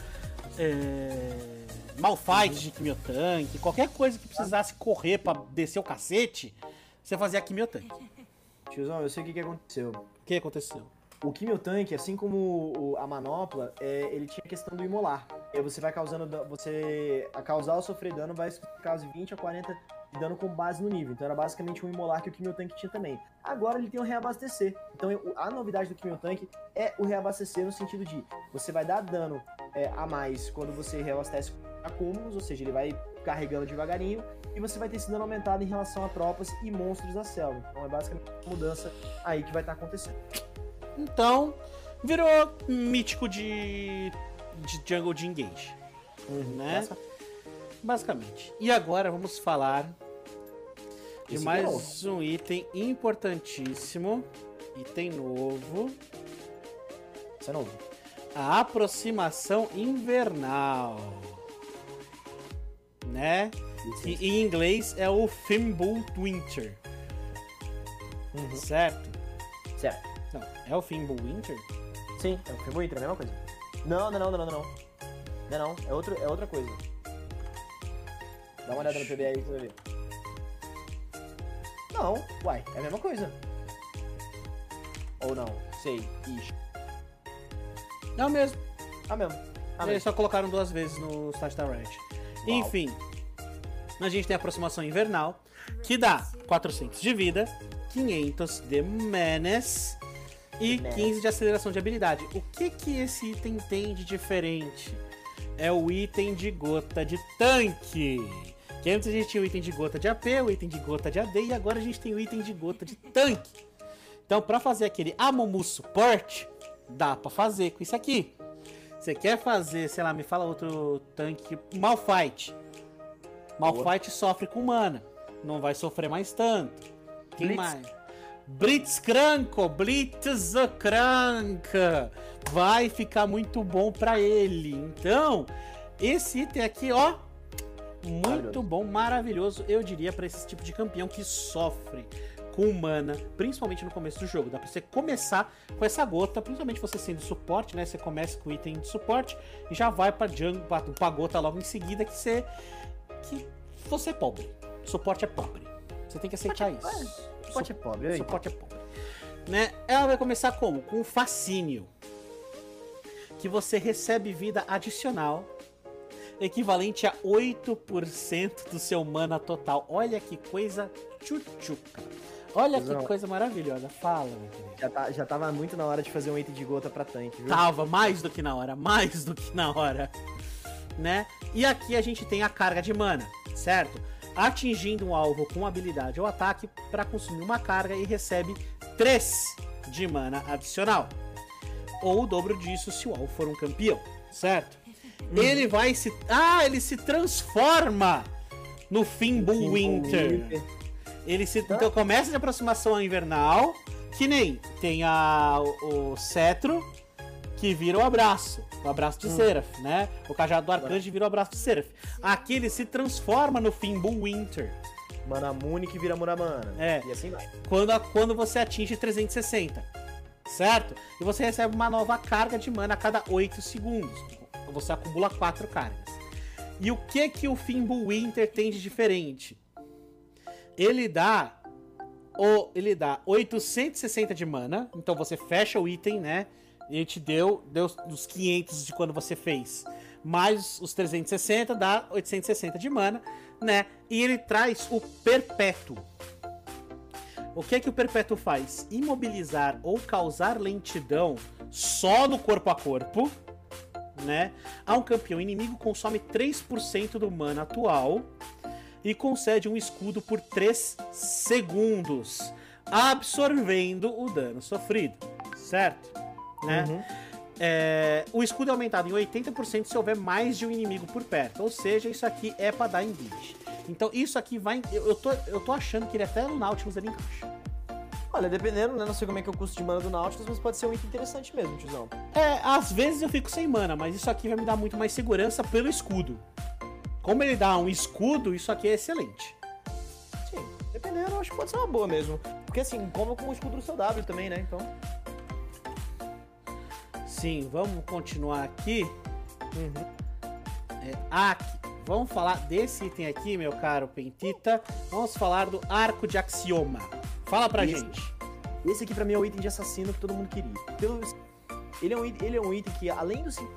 é, Malfight de Quimiotank, qualquer coisa que precisasse correr para descer o cacete, você fazia Quimiotank. Tiozão, eu sei o que, que aconteceu. O que aconteceu? O Quimiotank, assim como a manopla, é, ele tinha questão do imolar. E você vai causando. Você. A causar ou sofrer dano vai causar 20 a 40 de dano com base no nível. Então era basicamente um imolar que o Quimiotank tinha também. Agora ele tem o reabastecer. Então a novidade do Quimiotank é o reabastecer no sentido de você vai dar dano é, a mais quando você reabastece acúmulos, ou seja, ele vai carregando devagarinho, e você vai ter esse dano aumentado em relação a tropas e monstros da selva. Então é basicamente uma mudança aí que vai estar acontecendo. Então, virou mítico de, de Jungle de Engage. Uhum. Né? Basicamente. E agora vamos falar de Esse mais um item importantíssimo. Item novo. Isso é novo. A aproximação invernal. Né? Que em inglês é o Fimbul Winter. Uhum. Certo? Certo. Não, é o Fimbul Winter? Sim, é o Fimbul Winter, é a mesma coisa. Não, não, não, não, não, não. Não, não, é, outro, é outra coisa. Dá uma olhada no PBR aí que você vai ver. Não, uai, é a mesma coisa. Ou não, sei, ixi. É o mesmo. Ah, mesmo. Ah, Eles mesmo. só colocaram duas vezes no site da Riot. Uau. Enfim, a gente tem a aproximação invernal, que dá 400 de vida, 500 de menace e Menace. 15 de aceleração de habilidade. O que que esse item tem de diferente? É o item de gota de tanque. Que antes a gente tinha o item de gota de AP, o item de gota de AD e agora a gente tem o item de gota de tanque. Então, pra fazer aquele Amumu Support, dá pra fazer com isso aqui. Você quer fazer, sei lá, me fala outro tanque. Malfight. Malfight sofre com mana. não vai sofrer mais tanto. Quem Blitz. mais? Blitzcrank, Blitzcrank. Vai ficar muito bom pra ele. Então, esse item aqui, ó, muito bom, maravilhoso, eu diria, pra esse tipo de campeão que sofre com mana, principalmente no começo do jogo. Dá pra você começar com essa gota, principalmente você sendo suporte, né? Você começa com o item de suporte e já vai pra jungle, pra, pra gota logo em seguida, que você. que você é pobre. Suporte é pobre. Você tem que aceitar isso. Suporte é pobre, eu Suporte é pobre. Né? Ela vai começar como? Com o fascínio. Que você recebe vida adicional, equivalente a 8% do seu mana total. Olha que coisa tchutchuca. Olha que coisa maravilhosa. Fala, meu querido. Já, tá, já tava muito na hora de fazer um item de gota pra tanque, viu? Tava mais do que na hora, mais do que na hora. Né? E aqui a gente tem a carga de mana, certo? Atingindo um alvo com habilidade ou ataque para consumir uma carga e recebe 3 de mana adicional. Ou o dobro disso se o alvo for um campeão, certo? Ele vai se. Ah, ele se transforma no Fimbul Winter. Ele se. Então começa de aproximação invernal, que nem tem a, o, o cetro, que vira o abraço. O abraço de Hum. Seraph, né? O cajado do arcanjo vira o abraço de Seraph. Aqui ele se transforma no Fimbul Winter. Manamune que vira Muramana. É. E assim vai. Quando, a- quando você atinge 360. Certo? E você recebe uma nova carga de mana a cada 8 segundos. Você acumula 4 cargas. E o que que o Fimbul Winter tem de diferente? Ele dá o ele dá 860 de mana, então você fecha o item, né? Ele te deu, deu os 500 de quando você fez, mais os 360 dá 860 de mana, né? E ele traz o perpétuo. O que é que o perpétuo faz? Imobilizar ou causar lentidão só no corpo a corpo, né? A um campeão inimigo consome 3% do mana atual e concede um escudo por 3 segundos, absorvendo o dano sofrido, certo? Né? Uhum. É, o escudo é aumentado em 80% se houver mais de um inimigo por perto. Ou seja, isso aqui é pra dar engage. Então isso aqui vai. Eu, eu tô, eu tô achando que ele até no Nautilus ele encaixa. Olha, dependendo, né? Não sei como é que é o custo de mana do Nautilus, mas pode ser um item interessante mesmo, tiozão. É, às vezes eu fico sem mana, mas isso aqui vai me dar muito mais segurança pelo escudo. Como ele dá um escudo, isso aqui é excelente. Sim, dependendo, eu acho que pode ser uma boa mesmo. Porque assim, como com o escudo do seu W também, né? Então. Sim, vamos continuar aqui. Uhum. É, aqui. Vamos falar desse item aqui, meu caro Pentita. Vamos falar do arco de axioma. Fala pra Esse- gente. Esse aqui pra mim é o item de assassino que todo mundo queria. Pelo... Ele, é um item, ele é um item que, além do 5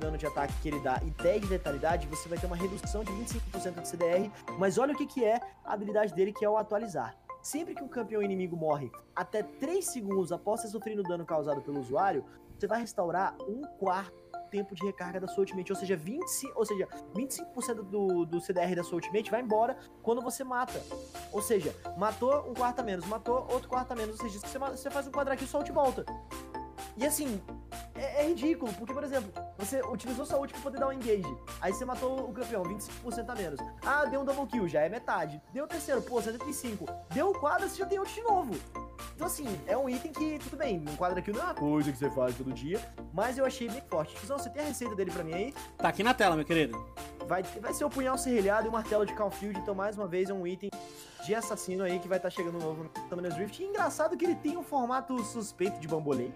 dano de ataque que ele dá e 10 de letalidade, você vai ter uma redução de 25% de CDR. Mas olha o que, que é a habilidade dele, que é o atualizar. Sempre que um campeão inimigo morre até 3 segundos após ter sofrido o dano causado pelo usuário, você vai restaurar um quarto tempo de recarga da sua ultimate, ou seja, 25, ou seja, 25% do, do CDR da sua ultimate vai embora quando você mata. Ou seja, matou um quarto a menos, matou outro quarto a menos, ou seja, você, você faz um quadra kill, só ult volta. E assim, é, é ridículo, porque, por exemplo, você utilizou sua ult pra poder dar um engage, aí você matou o campeão, 25% a menos. Ah, deu um double kill, já é metade. Deu o terceiro, pô, 75. Deu o quadra, você já tem ult de novo. Então, assim, é um item que, tudo bem, um quadra kill não é uma coisa que você faz todo dia, mas eu achei bem forte. Tizão, você tem a receita dele pra mim aí? Tá aqui na tela, meu querido. Vai, vai ser o punhal serrilhado e o martelo de Calfield, então mais uma vez é um item de assassino aí que vai estar chegando novo no Summoner's Rift. E engraçado que ele tem um formato suspeito de bambolê.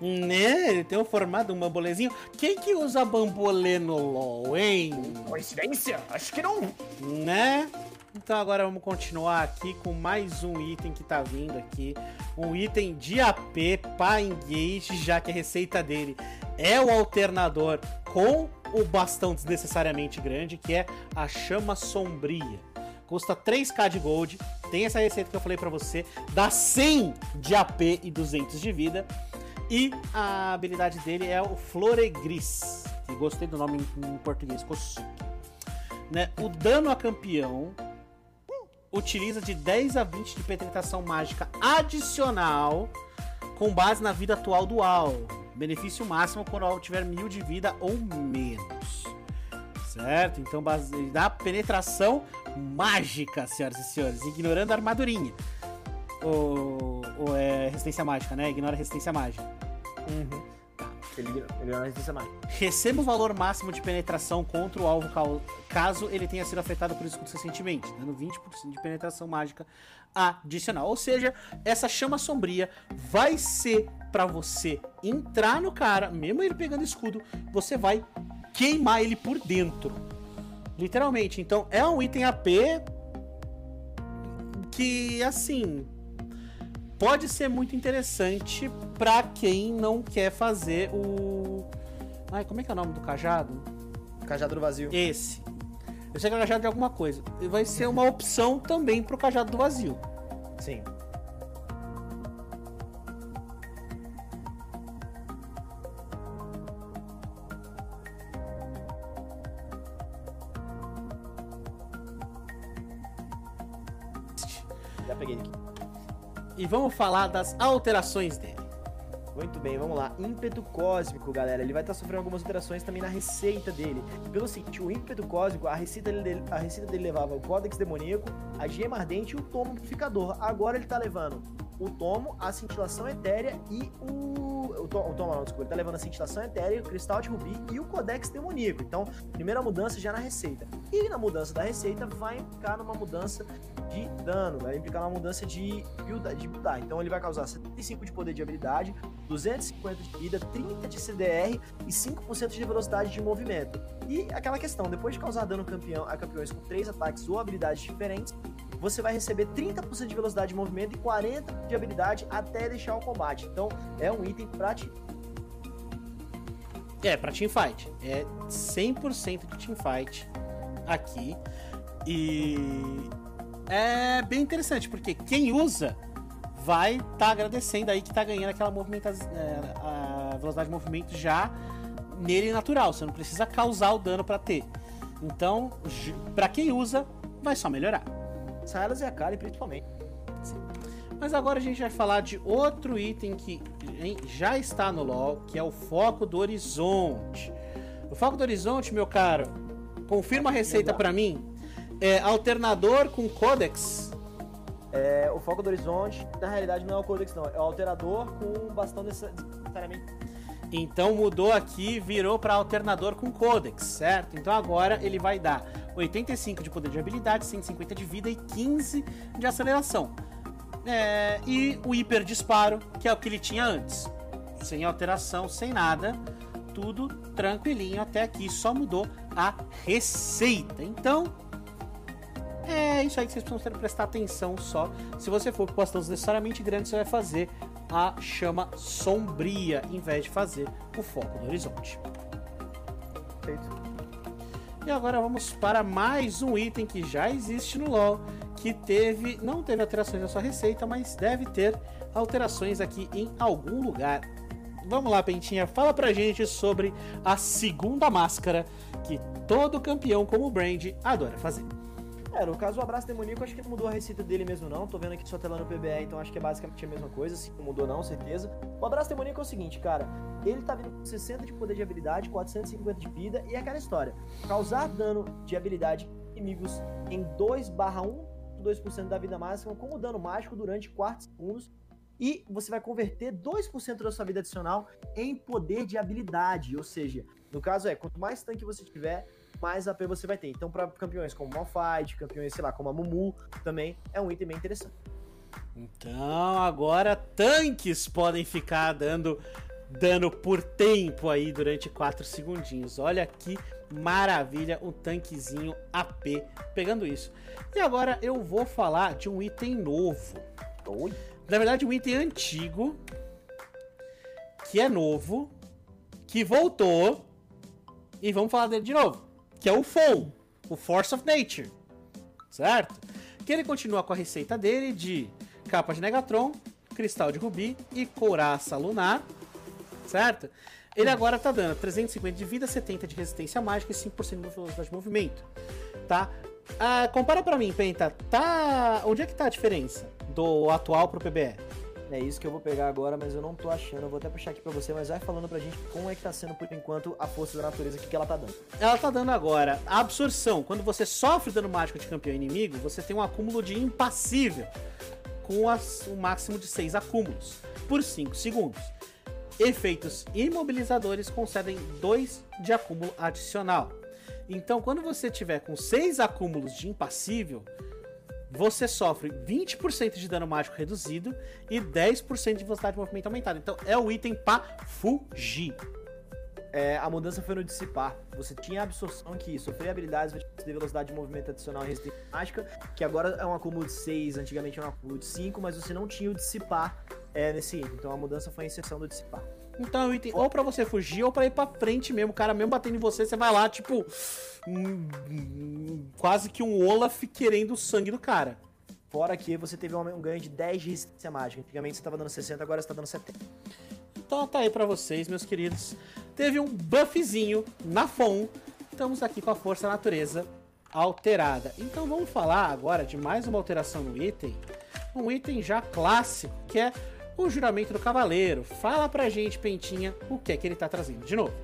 Né? Ele tem o formato de um bambolezinho. Quem que usa bambolê no LoL, hein? Coincidência? Acho que não. Né? Então agora vamos continuar aqui com mais um item que tá vindo aqui. Um item de AP para engage, já que a receita dele é o alternador com o bastão desnecessariamente grande, que é a chama sombria. Custa 3k de gold, tem essa receita que eu falei pra você, dá 100 de AP e 200 de vida. E a habilidade dele é o Floregris, que gostei do nome em, português, Kosuke. Né? O dano a campeão utiliza de 10 a 20 de penetração mágica adicional com base na vida atual do alvo. Benefício máximo quando o alvo tiver mil de vida ou menos. Certo? Então base- dá penetração mágica, senhoras e senhores, ignorando a armadurinha. Ou, ou é resistência mágica, né? Ignora a resistência mágica. Uhum. Ele, ele não resiste mais. Receba o valor máximo de penetração contra o alvo caso ele tenha sido afetado por escudo recentemente, dando 20% de penetração mágica adicional. Ou seja, essa chama sombria vai ser pra você entrar no cara, mesmo ele pegando escudo, você vai queimar ele por dentro. Literalmente. Então é um item AP que assim pode ser muito interessante pra quem não quer fazer o Ai, como é que é o nome do cajado? Cajado do vazio. Esse. Eu sei que é o cajado de alguma coisa. E vai ser uma opção também pro cajado do vazio. Sim. E vamos falar das alterações dele. Muito bem, vamos lá. Ímpeto cósmico, galera. Ele vai estar sofrendo algumas alterações também na receita dele. Pelo seguinte, o ímpeto cósmico, a receita dele, a receita dele levava o Códex Demoníaco, a Gema Ardente e o Tomo Amplificador. Agora ele tá levando o Tomo, a Cintilação Etérea e o. O Tomo, o tomo não, desculpa. Ele tá levando a Cintilação Etérea, o Cristal de Rubi e o Codex Demoníaco. Então, primeira mudança já na receita. E na mudança da receita vai implicar numa mudança de dano, vai implicar numa mudança de build, de buildar. Então ele vai causar 75 de poder de habilidade, 250 de vida, 30 de CDR e 5% de velocidade de movimento. E aquela questão, depois de causar dano campeão, a campeões com 3 ataques ou habilidades diferentes, você vai receber 30% de velocidade de movimento e 40% de habilidade até deixar o combate. Então é um item pra ti. É, pra teamfight. É 100% de teamfight aqui. E é bem interessante, porque quem usa vai estar tá agradecendo aí que tá ganhando aquela movimentação, a velocidade de movimento já nele natural. Você não precisa causar o dano para ter. Então, para quem usa, vai só melhorar. Silas e a Kali, principalmente. Sim. Mas agora a gente vai falar de outro item que já está no LoL, que é o Foco do Horizonte. O Foco do Horizonte, meu caro, confirma a receita para mim. É alternador com Codex. É, o Foco do Horizonte, na realidade, não é o Codex, não. É o alterador com bastão necessariamente. Então mudou aqui, virou para alternador com Codex, certo? Então agora ele vai dar 85 de poder de habilidade, 150 de vida e 15 de aceleração. É, e o hiper disparo, que é o que ele tinha antes. Sem alteração, sem nada. Tudo tranquilinho até aqui, só mudou a receita. Então, é isso aí que vocês precisam prestar atenção só. Se você for com bastões necessariamente grandes, você vai fazer a chama sombria, em vez de fazer o foco do horizonte. Feito. E agora vamos para mais um item que já existe no LoL, que teve, não teve alterações na sua receita, mas deve ter alterações aqui em algum lugar. Vamos lá, Pentinha, fala pra gente sobre a segunda máscara que todo campeão como o Brand adora fazer. É, no caso, o Abraço Demoníaco, acho que não mudou a receita dele mesmo, não. Tô vendo aqui sua tela no PBE, então acho que é basicamente a mesma coisa. Se não mudou, não, certeza. O Abraço Demoníaco é o seguinte, cara. Ele tá vindo com 60 de poder de habilidade, 450 de vida e é aquela história. Causar dano de habilidade inimigos em 2 barra 1, 2% da vida máxima, como dano mágico durante 4 segundos. E você vai converter 2% da sua vida adicional em poder de habilidade. Ou seja, no caso é, quanto mais tanque você tiver, mais AP você vai ter. Então, para campeões como Malphite, campeões, sei lá, como a Mumu, também é um item bem interessante. Então, agora tanques podem ficar dando dano por tempo aí durante 4 segundinhos. Olha que maravilha, um tanquezinho AP pegando isso. E agora eu vou falar de um item novo. Oi? Na verdade, um item antigo, que é novo, que voltou, e vamos falar dele de novo que é o FON, o Force of Nature, certo? Que ele continua com a receita dele de capa de Negatron, cristal de rubi e couraça lunar, certo? Ele agora tá dando 350 de vida, 70 de resistência mágica e 5% de velocidade de movimento, tá? Ah, compara pra mim, Penta, tá... Onde é que tá a diferença do atual pro PBE? É isso que eu vou pegar agora, mas eu não tô achando. Eu vou até puxar aqui pra você, mas vai falando pra gente como é que tá sendo por enquanto a força da natureza, o que, que ela tá dando. Ela tá dando agora a absorção. Quando você sofre dano mágico de campeão inimigo, você tem um acúmulo de impassível com as, um máximo de 6 acúmulos por 5 segundos. Efeitos imobilizadores concedem 2 de acúmulo adicional. Então, quando você tiver com 6 acúmulos de impassível, você sofre 20% de dano mágico reduzido e 10% de velocidade de movimento aumentada. Então, é o item para fugir. É, a mudança foi no dissipar. Você tinha a absorção que sofrer habilidades ter velocidade de movimento adicional e resistência mágica, que agora é um acúmulo de 6, antigamente era um acúmulo de 5, mas você não tinha o dissipar é, nesse item. Então a mudança foi a inserção do dissipar. Então é um item ou pra você fugir ou pra ir pra frente mesmo. O cara mesmo batendo em você, você vai lá, tipo. hum, hum, quase que um Olaf querendo o sangue do cara. Fora que você teve um ganho de 10 de resistência mágica. Antigamente você tava dando 60, agora você tá dando 70. Então tá aí pra vocês, meus queridos. Teve um buffzinho na FON. Estamos aqui com a força natureza alterada. Então vamos falar agora de mais uma alteração no item. Um item já clássico, que é o juramento do cavaleiro. Fala pra gente, Pentinha, o que é que ele tá trazendo de novo.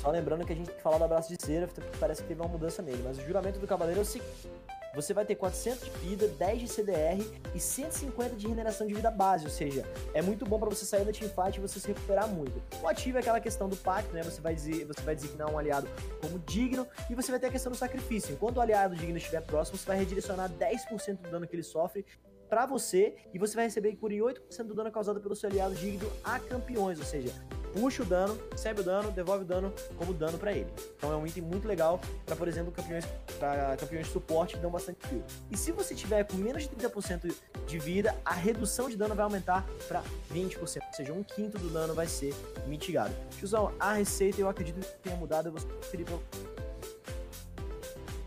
Só lembrando que a gente tem que falar do abraço de Seraph, porque parece que teve uma mudança nele. Mas o juramento do cavaleiro é o seguinte: você vai ter 400 de vida, 10 de CDR e 150 de regeneração de vida base. Ou seja, é muito bom pra você sair da teamfight e você se recuperar muito. O ativo é aquela questão do pacto, né? Você vai, dizer, você vai designar um aliado como digno e você vai ter a questão do sacrifício. Enquanto o aliado digno estiver próximo, você vai redirecionar 10% do dano que ele sofre pra você e você vai receber por 8% do dano causado pelo seu aliado digno a campeões, ou seja, puxa o dano, recebe o dano, devolve o dano como dano pra ele. Então é um item muito legal pra, por exemplo, campeões para campeões de suporte que dão bastante kill. E se você tiver com menos de 30% de vida, a redução de dano vai aumentar pra 20%, ou seja, um quinto do dano vai ser mitigado. Tiozão, a receita eu acredito que tenha mudado, eu vou pra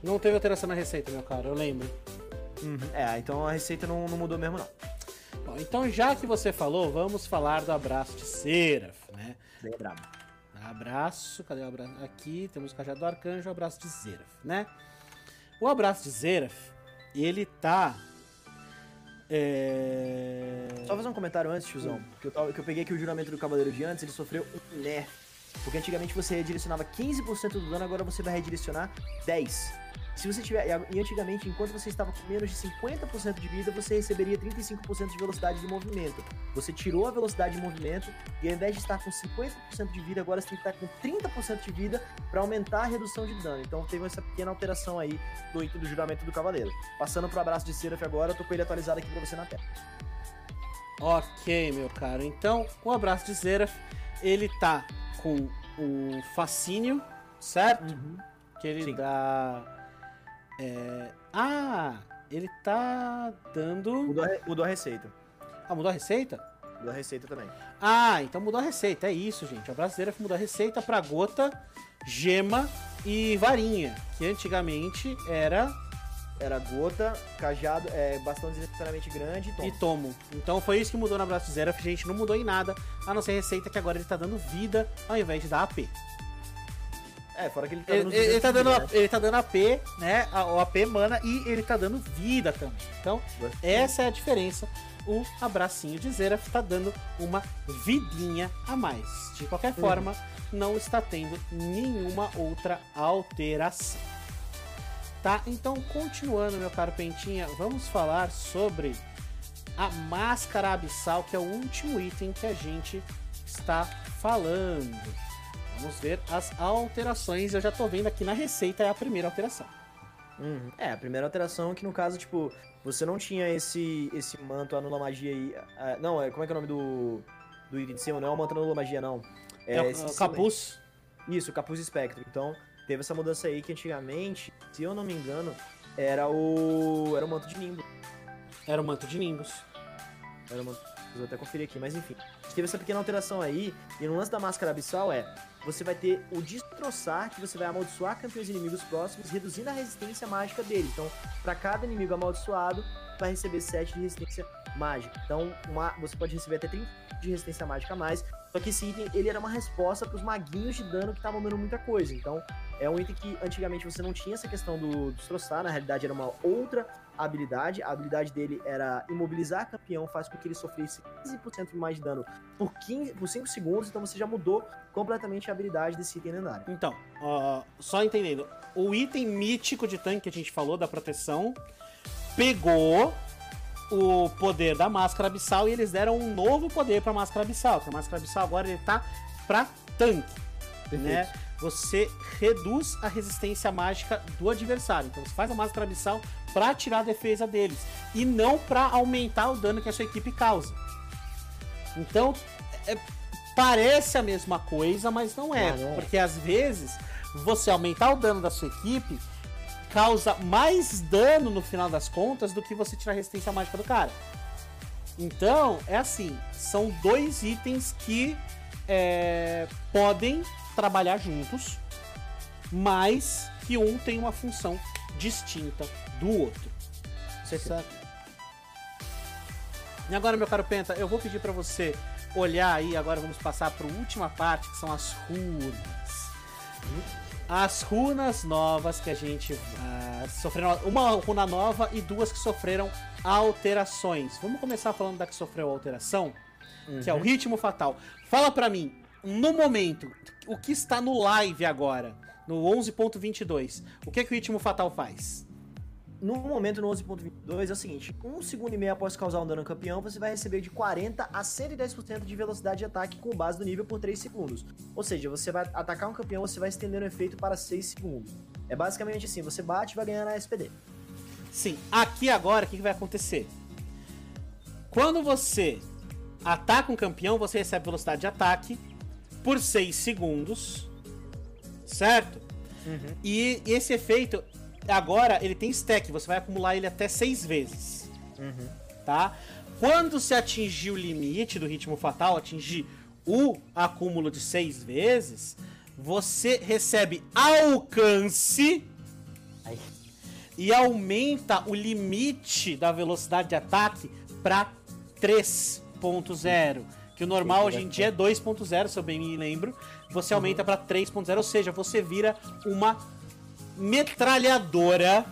Não teve alteração na receita, meu cara, eu lembro. É, então a receita não, não mudou mesmo não. Bom, então já que você falou, vamos falar do abraço de Seraph, né? Bem brabo. Abraço, cadê o abraço? Aqui temos o cajado do arcanjo, o abraço de Seraph, né? O abraço de Seraph, ele tá. É... Só fazer um comentário antes, tiozão. Que eu, que eu peguei aqui o juramento do Cavaleiro de antes, ele sofreu um nerf. Porque antigamente você redirecionava 15% do dano, agora você vai redirecionar 10%. Se você tiver. E antigamente, enquanto você estava com menos de 50% de vida, você receberia 35% de velocidade de movimento. Você tirou a velocidade de movimento e ao invés de estar com 50% de vida, agora você tem que estar com 30% de vida para aumentar a redução de dano. Então teve essa pequena alteração aí do item do juramento do Cavaleiro. Passando pro abraço de Seraph agora, eu tô com ele atualizado aqui pra você na tela. Ok, meu caro. Então, o abraço de Seraph, ele tá com o fascínio, certo? Que ele Sim. dá. É, Ah, ele tá dando. Mudou a, mudou a receita. Ah, mudou a receita? Mudou a receita também. Ah, então mudou a receita. É isso, gente. A brasileira mudou a receita pra gota, gema e varinha. Que antigamente era Era gota, cajado, é, bastão desnecessariamente grande e tom. e tomo. Então foi isso que mudou na Braço Zero. Gente, não mudou em nada. A não ser a receita que agora ele tá dando vida ao invés de dar AP. É, fora que ele tá dando ele- ele tá 200 dando, né? ele tá dando AP, né? O AP mana e ele tá dando vida também. Então, essa é a diferença. O abracinho de Zeraf tá dando uma vidinha a mais. De qualquer forma, não está tendo nenhuma outra alteração. Tá? Então, continuando, meu caro Pentinha, vamos falar sobre a máscara abissal, que é o último item que a gente está falando. Vamos ver as alterações. Eu já tô vendo aqui na receita é a primeira alteração. Uhum. É, a primeira alteração que no caso, tipo, você não tinha esse esse manto anula magia aí. ah, não, é, como é que é o nome do, do item de cima? Não é o manto anula magia, não. É, o- esse o capuz. Isso, o capuz espectro. Então, teve essa mudança aí que antigamente, se eu não me engano, era o. Era o manto de nimbo. Era o manto de Nimbus. Era uma... Vou até conferir aqui, mas enfim. Teve essa pequena alteração aí, e no lance da máscara abissal é. Você vai ter o destroçar, que você vai amaldiçoar campeões inimigos próximos, reduzindo a resistência mágica dele. Então, pra cada inimigo amaldiçoado, vai receber 7 de resistência mágica. Então, uma- você pode receber até 30 de resistência mágica a mais. Só que esse item, ele era uma resposta pros maguinhos de dano que estavam dando muita coisa. Então, é um item que antigamente você não tinha essa questão do destroçar, na realidade era uma outra habilidade. A habilidade dele era imobilizar campeão, faz com que ele sofresse 15% mais de dano por, 15, por 5 segundos, então você já mudou completamente a habilidade desse item lendário. Então, ó, só entendendo, o item mítico de tanque que a gente falou, da proteção, pegou o poder da máscara abissal e eles deram um novo poder pra máscara abissal. Que a máscara abissal agora ele tá pra tanque, né? Você reduz a resistência mágica do adversário. Então você faz a máscara abissal pra tirar a defesa deles e não pra aumentar o dano que a sua equipe causa. Então, é- parece a mesma coisa, mas não é, Não, não é. porque às vezes você aumentar o dano da sua equipe causa mais dano no final das contas do que você tirar a resistência mágica do cara. Então, é assim, são dois itens que é, podem trabalhar juntos, mas que um tem uma função distinta do outro. Certo? E agora, meu caro Penta, eu vou pedir pra você olhar aí, agora vamos passar para a última parte, que são as runas. As runas novas que a gente sofreram, uma runa nova e duas que sofreram alterações. Vamos começar falando da que sofreu alteração, que é o ritmo fatal. Fala pra mim, no momento, o que está no live agora, no 11.22, o que, que o ritmo fatal faz? No momento, no 11.22, é o seguinte: um segundo e meio após causar um dano ao campeão, você vai receber de 40 a 110% de velocidade de ataque com base no nível por 3 segundos. Ou seja, você vai atacar um campeão, você vai estendendo o efeito para 6 segundos. É basicamente assim: você bate e vai ganhando a SPD. Sim, aqui agora o que vai acontecer? Quando você ataca um campeão, você recebe velocidade de ataque por 6 segundos, certo? E esse efeito, agora, ele tem stack, você vai acumular ele até 6 vezes, tá? Quando se atingir o limite do ritmo fatal, atingir o acúmulo de 6 vezes, você recebe alcance Ai. e aumenta o limite da velocidade de ataque para 3.0. Que o normal hoje em dia é 2.0, se eu bem me lembro. Você aumenta para 3.0, ou seja, você vira uma metralhadora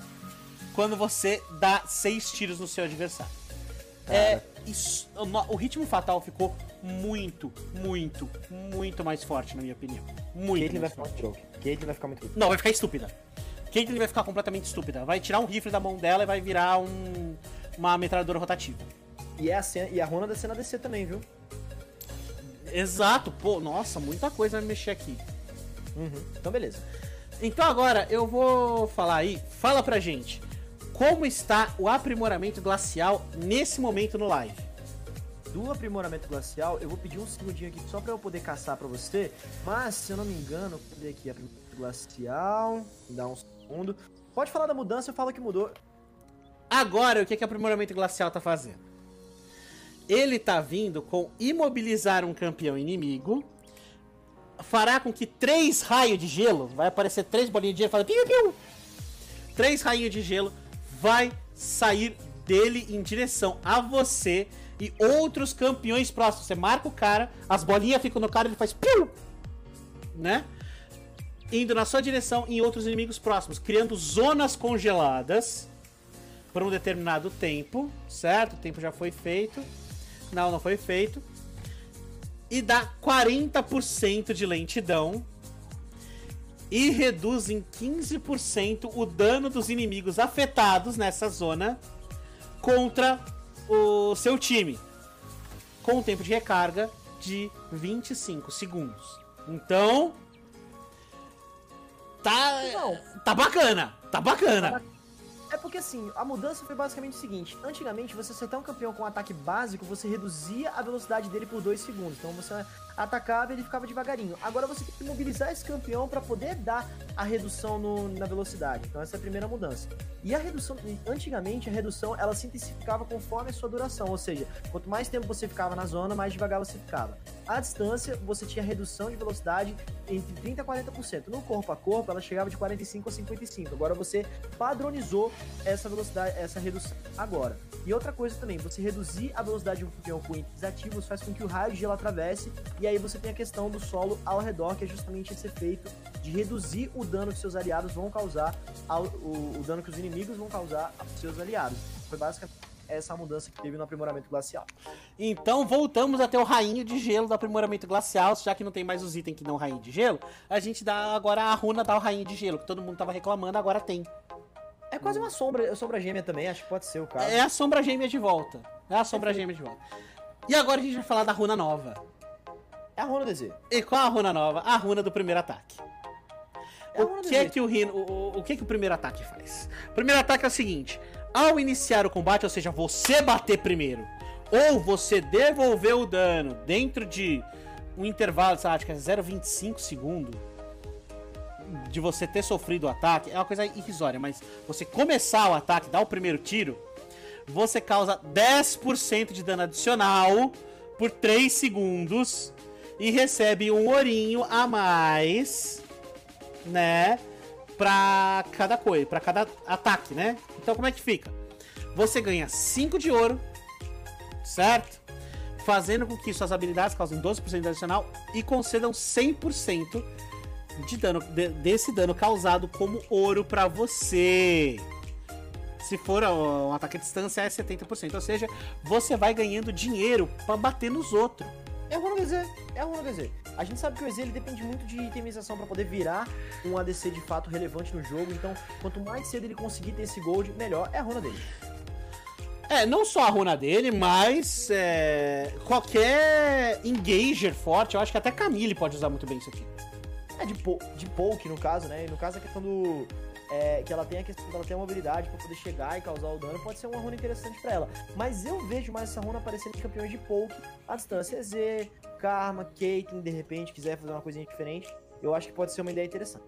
quando você dá 6 tiros no seu adversário. É, isso, o ritmo fatal ficou muito, muito, muito mais forte, na minha opinião. Muito. Caitlyn vai mais ficar forte. muito. Caitlyn vai ficar muito. Não, vai ficar estúpida. Caitlyn vai ficar completamente estúpida. Vai tirar um rifle da mão dela e vai virar um, uma metralhadora rotativa. E, é a cena, e a runa da cena DC também, viu? Exato, pô, nossa, muita coisa vai mexer aqui. Então, beleza. Então agora eu vou falar aí, fala pra gente, como está o aprimoramento glacial nesse momento no live? Do aprimoramento glacial, eu vou pedir um segundinho aqui só pra eu poder caçar pra você. Mas, se eu não me engano, cadê aqui? Aprimoramento glacial. Dá um segundo. Pode falar da mudança, eu falo que mudou. Agora, o que, que o aprimoramento glacial tá fazendo? Ele tá vindo com imobilizar um campeão inimigo, fará com que três raios de gelo, vai aparecer três bolinhas de gelo, fala piu piu, três raios de gelo vai sair dele em direção a você e outros campeões próximos. Você marca o cara, as bolinhas ficam no cara, ele faz piu, né? Indo na sua direção em outros inimigos próximos, criando zonas congeladas por um determinado tempo, certo? O tempo já foi feito. Não, não foi feito. E dá 40% de lentidão. E reduz em 15% o dano dos inimigos afetados nessa zona contra o seu time. Com um tempo de recarga de 25 segundos. Então. Tá. Não. Tá bacana! Tá bacana! É porque assim, a mudança foi basicamente o seguinte: antigamente, você acertar um campeão com um ataque básico, você reduzia a velocidade dele por 2 segundos. Então você atacava ele ficava devagarinho. Agora você tem que mobilizar esse campeão para poder dar a redução no- na velocidade. Então essa é a primeira mudança. E a redução, antigamente a redução ela se intensificava conforme a sua duração, ou seja, quanto mais tempo você ficava na zona, mais devagar você ficava. À distância, você tinha redução de velocidade entre 30 a 40%. No corpo a corpo, ela chegava de 45 a 55. Agora você padronizou essa velocidade, essa redução agora. E outra coisa também, você reduzir a velocidade de um campeão com itens ativos faz com que o raio de gelo atravesse, e aí você tem a questão do solo ao redor, que é justamente esse efeito de reduzir o dano que seus aliados vão causar, ao, o, o dano que os inimigos vão causar aos seus aliados. Foi basicamente essa mudança que teve no aprimoramento glacial. Então voltamos a ter o rainho de gelo do aprimoramento glacial, já que não tem mais os itens que dão rainho de gelo, a gente dá agora a runa dá o rainho de gelo, que todo mundo tava reclamando, agora tem. É quase uma sombra, sombra gêmea também, acho que pode ser o caso. É a sombra gêmea de volta. É a sombra gêmea de volta. E agora a gente vai falar da runa nova. É a runa DZ. E qual a runa nova? A runa do primeiro ataque. É O que é que o, rino, o, o- que que o primeiro ataque faz? O primeiro ataque é o seguinte: ao iniciar o combate, ou seja, você bater primeiro, ou você devolver o dano dentro de um intervalo, lá, acho que é 0,25 segundo de você ter sofrido o ataque, é uma coisa irrisória, mas você começar o ataque, dar o primeiro tiro, você causa 10% de dano adicional por 3 segundos e recebe um ourinho a mais, né? Pra cada coisa, pra cada ataque, né? Então como é que fica? Você ganha 5 de ouro, certo? Fazendo com que suas habilidades causem 12% de dano adicional e concedam 100% de dano de- desse dano causado como ouro pra você. Se for um ataque à distância é 70%, ou seja, você vai ganhando dinheiro pra bater nos outros. É a runa DZ. É a runa DZ. A gente sabe que o EZ ele depende muito de itemização pra poder virar um ADC de fato relevante no jogo. Então, quanto mais cedo ele conseguir ter esse gold, melhor. É a runa dele. É, não só a runa dele, mas é, qualquer engager forte, eu acho que até Camille pode usar muito bem isso aqui. É de, po de poke, no caso, né? E no caso, a questão do. É, que ela tem a questão dela ter uma habilidade pra poder chegar e causar o dano, pode ser uma runa interessante pra ela. Mas eu vejo mais essa runa aparecendo em campeões de poke à distância. EZ, Karma, Caitlyn, de repente, quiser fazer uma coisinha diferente. Eu acho que pode ser uma ideia interessante.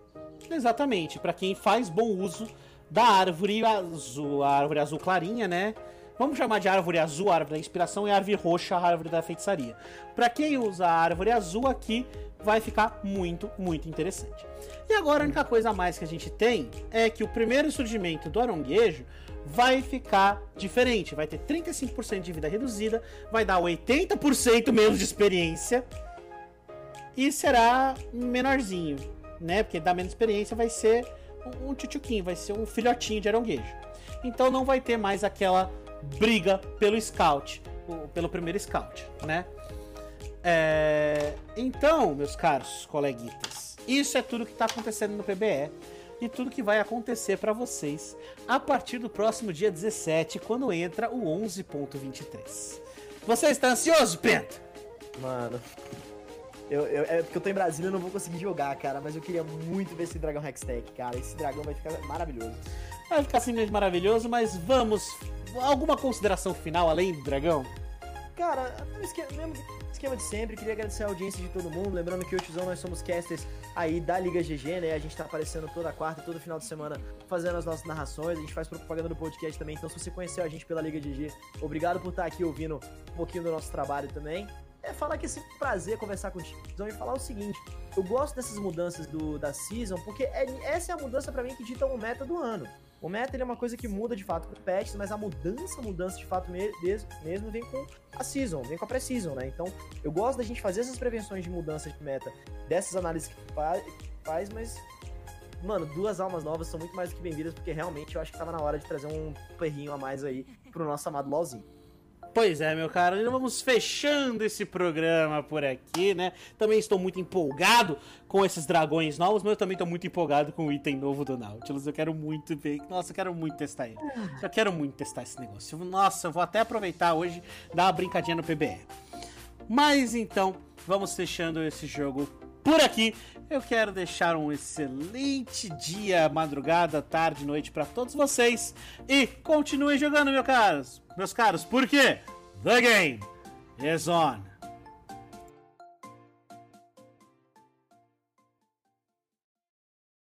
Exatamente, pra quem faz bom uso da árvore azul, a árvore azul clarinha, né? Vamos chamar de árvore azul, a árvore da inspiração, e a árvore roxa, a árvore da feitiçaria. Pra quem usa a árvore azul aqui, vai ficar muito, muito interessante. E agora a única coisa a mais que a gente tem é que o primeiro surgimento do aronguejo vai ficar diferente. Vai ter 35% de vida reduzida, vai dar 80% menos de experiência e será menorzinho, né? Porque dá menos experiência, vai ser um, tchutchuquinho, vai ser um filhotinho de aronguejo. Então não vai ter mais aquela briga pelo scout, pelo primeiro scout, né? É, Então, meus caros coleguitas, isso é tudo que tá acontecendo no PBE e tudo que vai acontecer pra vocês a partir do próximo dia 17, quando entra o 11.23. Você está ansioso, Penta? Mano. Eu, eu- é porque eu tô em Brasília e não vou conseguir jogar, cara. Mas eu queria muito ver esse dragão Hextech, cara. Esse dragão vai ficar maravilhoso. Vai ficar simplesmente maravilhoso, mas vamos. Alguma consideração final além do dragão? Cara, esquema, mesmo esquema de sempre, queria agradecer a audiência de todo mundo. Lembrando que o Tizão, nós somos casters aí da Liga GG, né? A gente tá aparecendo toda quarta, todo final de semana, fazendo as nossas narrações. A gente faz propaganda do podcast também. Então, se você conheceu a gente pela Liga GG, obrigado por estar aqui ouvindo um pouquinho do nosso trabalho também. É falar que é sempre um prazer conversar contigo e falar o seguinte: eu gosto dessas mudanças do, da season, porque é- essa é a mudança pra mim que dita o meta do ano. O meta é uma coisa que muda de fato com patches, mas a mudança, mudança de fato me- mes- mesmo vem com a season, vem com a pré-season, né? Então, eu gosto da gente fazer essas prevenções de mudança de meta, dessas análises que fa- faz, mas mano, duas almas novas são muito mais do que bem-vindas, porque realmente eu acho que tava na hora de trazer um perrinho a mais aí pro nosso amado LoLzinho. Pois é, meu caro, e vamos fechando esse programa por aqui, né? Também estou muito empolgado com esses dragões novos, mas eu também estou muito empolgado com o item novo do Nautilus. Eu quero muito ver. Nossa, eu quero muito testar ele. Eu quero muito testar esse negócio. Nossa, eu vou até aproveitar hoje dar uma brincadinha no PBE. Mas então, vamos fechando esse jogo por aqui. Eu quero deixar um excelente dia, madrugada, tarde, noite para todos vocês e continuem jogando, meus caros. Meus caros, por quê? The game is on.